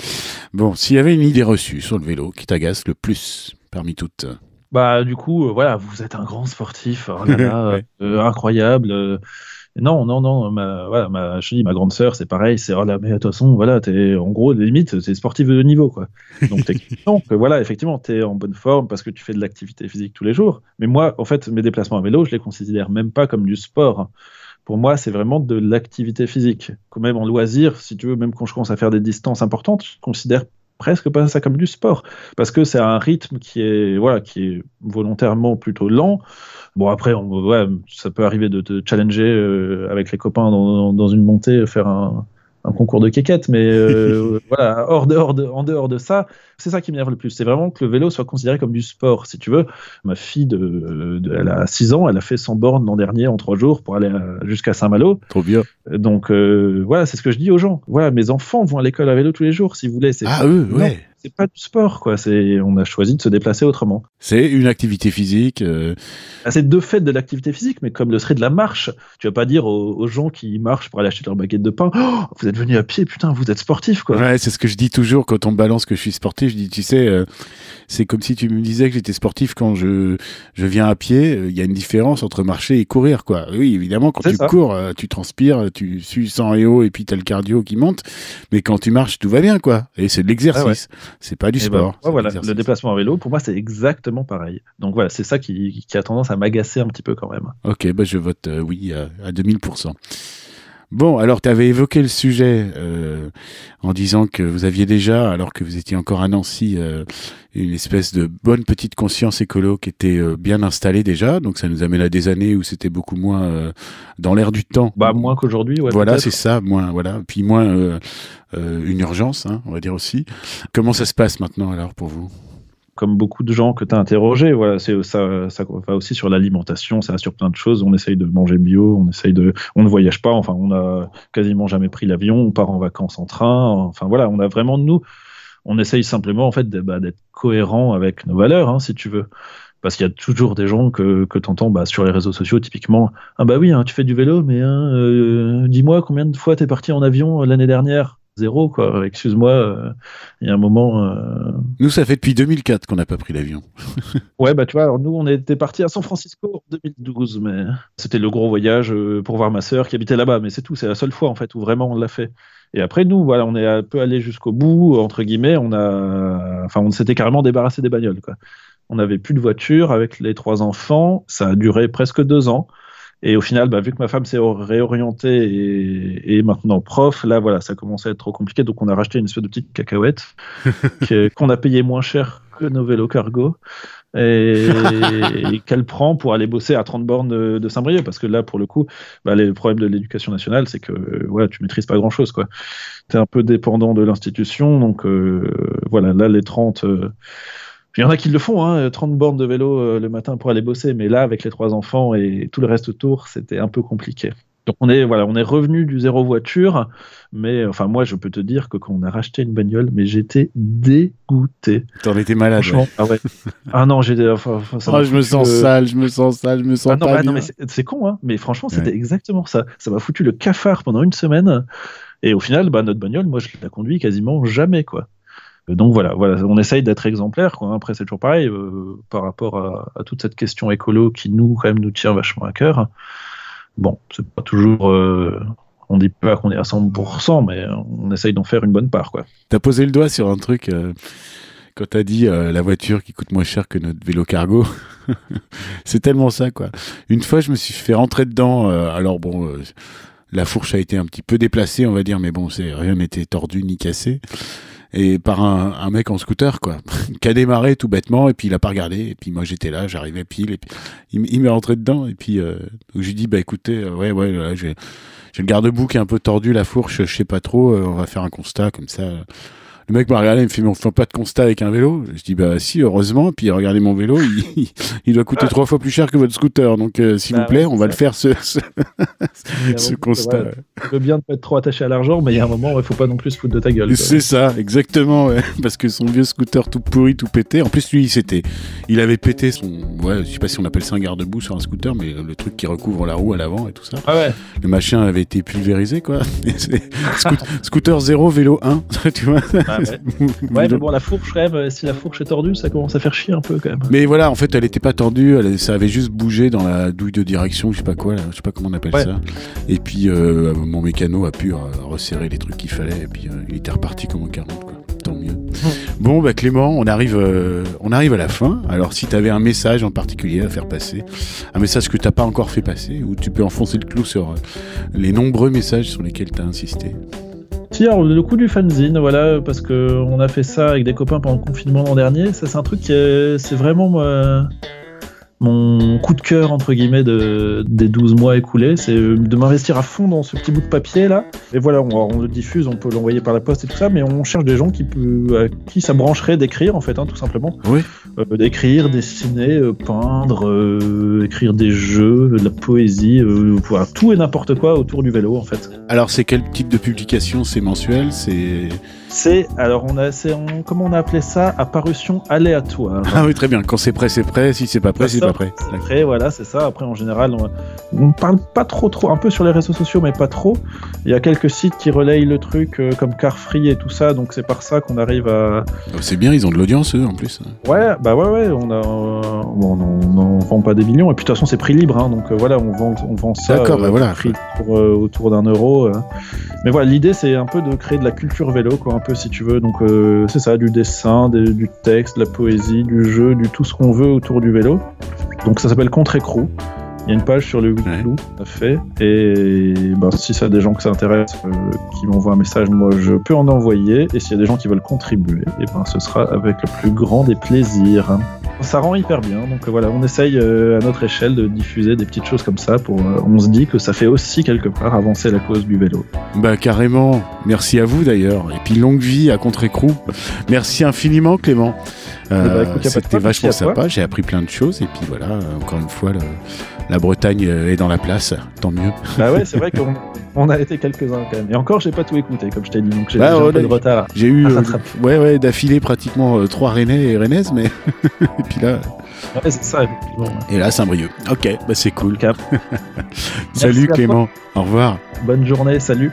Bon, s'il y avait une idée reçue sur le vélo qui t'agace le plus parmi toutes Bah, du coup, euh, voilà, vous êtes un grand sportif, oh euh, incroyable. Euh, non, non, non, ma, voilà, ma, je dis, ma grande sœur, c'est pareil, c'est, oh là, mais de toute façon, voilà, t'es, en gros, limite, c'est sportif de niveau, quoi. Donc, voilà, effectivement, t'es en bonne forme parce que tu fais de l'activité physique tous les jours. Mais moi, en fait, mes déplacements à vélo, je les considère même pas comme du sport. Pour moi, c'est vraiment de l'activité physique. Quand même en loisir, si tu veux, même quand je commence à faire des distances importantes, je considère presque pas ça comme du sport. Parce que c'est un rythme qui est voilà qui est volontairement plutôt lent. Bon après ça peut arriver de te challenger euh, avec les copains dans, dans, une montée faire un, un concours de quéquette, mais euh, voilà, hors dehors de, en dehors de ça, c'est ça qui m'énerve le plus. C'est vraiment que le vélo soit considéré comme du sport, si tu veux. Ma fille, de, elle a 6 ans, elle a fait 100 bornes l'an dernier en 3 jours pour aller jusqu'à Saint-Malo. Trop bien. Donc euh, voilà, c'est ce que je dis aux gens. Voilà, mes enfants vont à l'école à vélo tous les jours, si vous voulez. Ah, eux, ouais c'est pas du sport, quoi. C'est, on a choisi de se déplacer autrement. C'est une activité physique. Euh... Ah, c'est deux faits de l'activité physique, mais comme le serait de la marche. Tu vas pas dire aux, gens qui marchent pour aller acheter leur baguette de pain, oh, vous êtes venu à pied, putain, vous êtes sportif, quoi. Ouais, c'est ce que je dis toujours quand on me balance que je suis sportif. Je dis, tu sais, euh, c'est comme si tu me disais que j'étais sportif quand je, je viens à pied. Il y a une différence entre marcher et courir, quoi. Oui, évidemment, quand tu cours, euh, tu transpires, tu sues sans et eau et puis t'as le cardio qui monte. Mais quand tu marches, tout va bien, quoi. Et c'est de l'exercice. C'est pas du eh ben, sport. voilà, le déplacement en vélo, pour moi, c'est exactement pareil. Donc voilà, c'est ça qui, qui, a tendance à m'agacer un petit peu quand même. Ok, bah je vote euh, oui à, à 2000%. Bon, alors tu avais évoqué le sujet euh, en disant que vous aviez déjà, alors que vous étiez encore à Nancy, euh, une espèce de bonne petite conscience écolo qui était euh, bien installée déjà. Donc ça nous amène à des années où c'était beaucoup moins euh, dans l'air du temps. Bah moins qu'aujourd'hui. Ouais, voilà, c'est ça, moins. Voilà, puis moins euh, une urgence, hein, on va dire aussi. Comment ça se passe maintenant alors pour vous? Comme beaucoup de gens que tu as interrogés, voilà, c'est ça, ça va aussi sur l'alimentation, ça va sur plein de choses. On essaye de manger bio, on essaye de, on ne voyage pas, enfin, on a quasiment jamais pris l'avion, on part en vacances en train, enfin voilà, on a vraiment nous, on essaye simplement en fait bah, d'être cohérent avec nos valeurs, hein, si tu veux. Parce qu'il y a toujours des gens que, que tu entends bah, sur les réseaux sociaux, typiquement. Ah bah oui, hein, tu fais du vélo, mais hein, euh, dis-moi combien de fois tu es parti en avion euh, l'année dernière? Zéro, quoi. Excuse-moi, euh, il y a un moment. Euh, nous, ça fait depuis 2004 qu'on n'a pas pris l'avion. ouais, bah tu vois, alors nous, on était parti à San Francisco en 2012, mais c'était le gros voyage euh, pour voir ma sœur qui habitait là-bas, mais c'est tout, c'est la seule fois en fait où vraiment on l'a fait. Et après, nous, voilà, on est un peu allé jusqu'au bout, entre guillemets, on a, enfin, on s'était carrément débarrassé des bagnoles, quoi. on n'avait plus de voiture avec les trois enfants. Ça a duré presque deux ans. Et au final, bah, vu que ma femme s'est réorientée et, et, maintenant prof, là, voilà, ça commençait à être trop compliqué. Donc, on a racheté une espèce de petite cacahuète qu'on a payé moins cher que nos vélos cargo et, qu'elle prend pour aller bosser à 30 bornes de, Saint-Brieuc. Parce que là, pour le coup, bah, le problème de l'éducation nationale, c'est que ouais, tu maîtrises pas grand-chose. Tu es un peu dépendant de l'institution. Donc, euh, voilà, là, les 30. Euh, il y en a qui le font, hein, 30 bornes de vélo euh, le matin pour aller bosser, mais là, avec les trois enfants et tout le reste autour, c'était un peu compliqué. Donc on est voilà, on est revenu du zéro voiture, mais enfin moi je peux te dire que quand on a racheté une bagnole, mais j'étais dégoûté. T'en étais malade. Ouais. Ah ouais. ah non, j'étais. Enfin, oh, je me sens sale, je me sens sale, je me sens ah non, pas non mais c'est con, hein. Mais franchement, c'était exactement ça. Ça m'a foutu le cafard pendant une semaine. Et au final, bah, notre bagnole, moi je la conduis quasiment jamais quoi. Donc voilà, voilà, on essaye d'être exemplaire. Quoi. Après, c'est toujours pareil euh, par rapport à, toute cette question écolo qui nous, quand même, nous tient vachement à cœur. Bon, c'est pas toujours. Euh, on dit pas qu'on est à 100%, mais on essaye d'en faire une bonne part. quoi. T'as posé le doigt sur un truc euh, quand t'as dit euh, la voiture qui coûte moins cher que notre vélo cargo. c'est tellement ça, quoi. Une fois, je me suis fait rentrer dedans. alors bon, la fourche a été un petit peu déplacée, on va dire, mais bon, rien n'était tordu ni cassé et par un, mec en scooter quoi qui a démarré tout bêtement et puis il a pas regardé. Et puis moi j'étais là j'arrivais pile et puis il, il m'est rentré dedans et puis euh, je lui bah écoutez euh, ouais ouais j'ai le garde-boue qui est un peu tordu la fourche je sais pas trop euh, on va faire un constat comme ça le mec m'a regardé, il me fait, mais on fait pas de constat avec un vélo? Je dis, bah si, heureusement. Puis regardez mon vélo, il, il doit coûter trois fois plus cher que votre scooter. Donc, euh, s'il vous bah plaît, on va le faire, ce, ce, ce constat. Je veux bien ne pas être trop attaché à l'argent, mais il y a un moment où il faut pas non plus se foutre de ta gueule. C'est ça, exactement. Ouais. Parce que son vieux scooter tout pourri, tout pété. En plus, lui, c'était, il avait pété son, ouais, je sais pas si on appelle ça un garde-boue sur un scooter, mais le truc qui recouvre la roue à l'avant et tout ça. Ah ouais. Le machin avait été pulvérisé, quoi. scooter 0, vélo 1, tu vois. Ah ouais. mais bon, la fourche, rêve, si la fourche est tordue, ça commence à faire chier un peu quand même. Mais voilà, en fait, elle était pas tordue, elle, ça avait juste bougé dans la douille de direction, je sais pas quoi, là, je sais pas comment on appelle ça. Et puis, euh, mon mécano a pu euh, resserrer les trucs qu'il fallait, et puis euh, il était reparti comme en 40, quoi. Tant mieux. bon, bah Clément, on arrive, on arrive à la fin. Alors, si tu avais un message en particulier à faire passer, un message que t'as pas encore fait passer, ou tu peux enfoncer le clou sur les nombreux messages sur lesquels tu as insisté. Tiens, le coup du fanzine, voilà, parce que on a fait ça avec des copains pendant le confinement l'an dernier. Ça, c'est un truc qui est, c'est vraiment mon coup de cœur entre guillemets de, des 12 mois écoulés, c'est de m'investir à fond dans ce petit bout de papier là. Et voilà, on, le diffuse, on peut l'envoyer par la poste et tout ça, mais on cherche des gens qui peut, à qui ça brancherait d'écrire en fait, hein, tout simplement. Oui. Euh, d'écrire, dessiner, euh, peindre, euh, écrire des jeux, de la poésie, voilà, tout et n'importe quoi autour du vélo en fait. Alors c'est quel type de publication? C'est mensuel? C'est c'est, alors on a, c'est, comment on a appelé ça? Apparition aléatoire. Ah oui, très bien. Quand c'est prêt, c'est prêt. Si c'est pas prêt, c'est pas prêt. C'est prêt, voilà, c'est ça. Après, en général, on, on, parle pas trop, trop, un peu sur les réseaux sociaux, mais pas trop. Il y a quelques sites qui relayent le truc, euh, comme Carfree et tout ça, donc c'est par ça qu'on arrive à. Oh, c'est bien, ils ont de l'audience, eux, en plus. Ouais, bah ouais, ouais. On a, bon, on n'en vend pas des millions, et puis de toute façon, c'est prix libre, hein, donc euh, voilà, on vend, on vend ça. D'accord, bah voilà. Prix pour, euh, autour d'un euro. Mais voilà, l'idée, c'est un peu de créer de la culture vélo, quoi, un peu si tu veux. Donc euh, c'est ça, du dessin, du texte, de la poésie, du jeu, du tout ce qu'on veut autour du vélo. Donc ça s'appelle Contre-écrou. Il y a une page sur le Wikiloc, ouais. fait. Et ben, si ça a des gens que ça intéresse, euh, qui m'envoient un message, moi je peux en envoyer. Et s'il y a des gens qui veulent contribuer, et ben, ce sera avec le plus grand des plaisirs. Ça rend hyper bien. Donc voilà, on essaye euh, à notre échelle de diffuser des petites choses comme ça. Pour, euh, on se dit que ça fait aussi quelque part avancer la cause du vélo. Bah carrément. Merci à vous d'ailleurs. Et puis longue vie à Contre-Écrou. Merci infiniment Clément. Euh, eh ben, C'était vachement sympa. J'ai appris plein de choses. Et puis voilà, encore une fois, le, la Bretagne est dans la place. Tant mieux. Bah ouais, c'est vrai qu'on on a été quelques-uns quand même. Et encore, j'ai pas tout écouté, comme je t'ai dit. Donc j'ai bah, un peu de retard. J'ai eu, ouais, ouais, d'affilée pratiquement trois Rennais et Rennaises, mais et puis là. Ouais, c'est ça. Et là, Saint-Brieuc. Ok, bah c'est cool. Cap. salut Clément. Au revoir. Bonne journée, salut.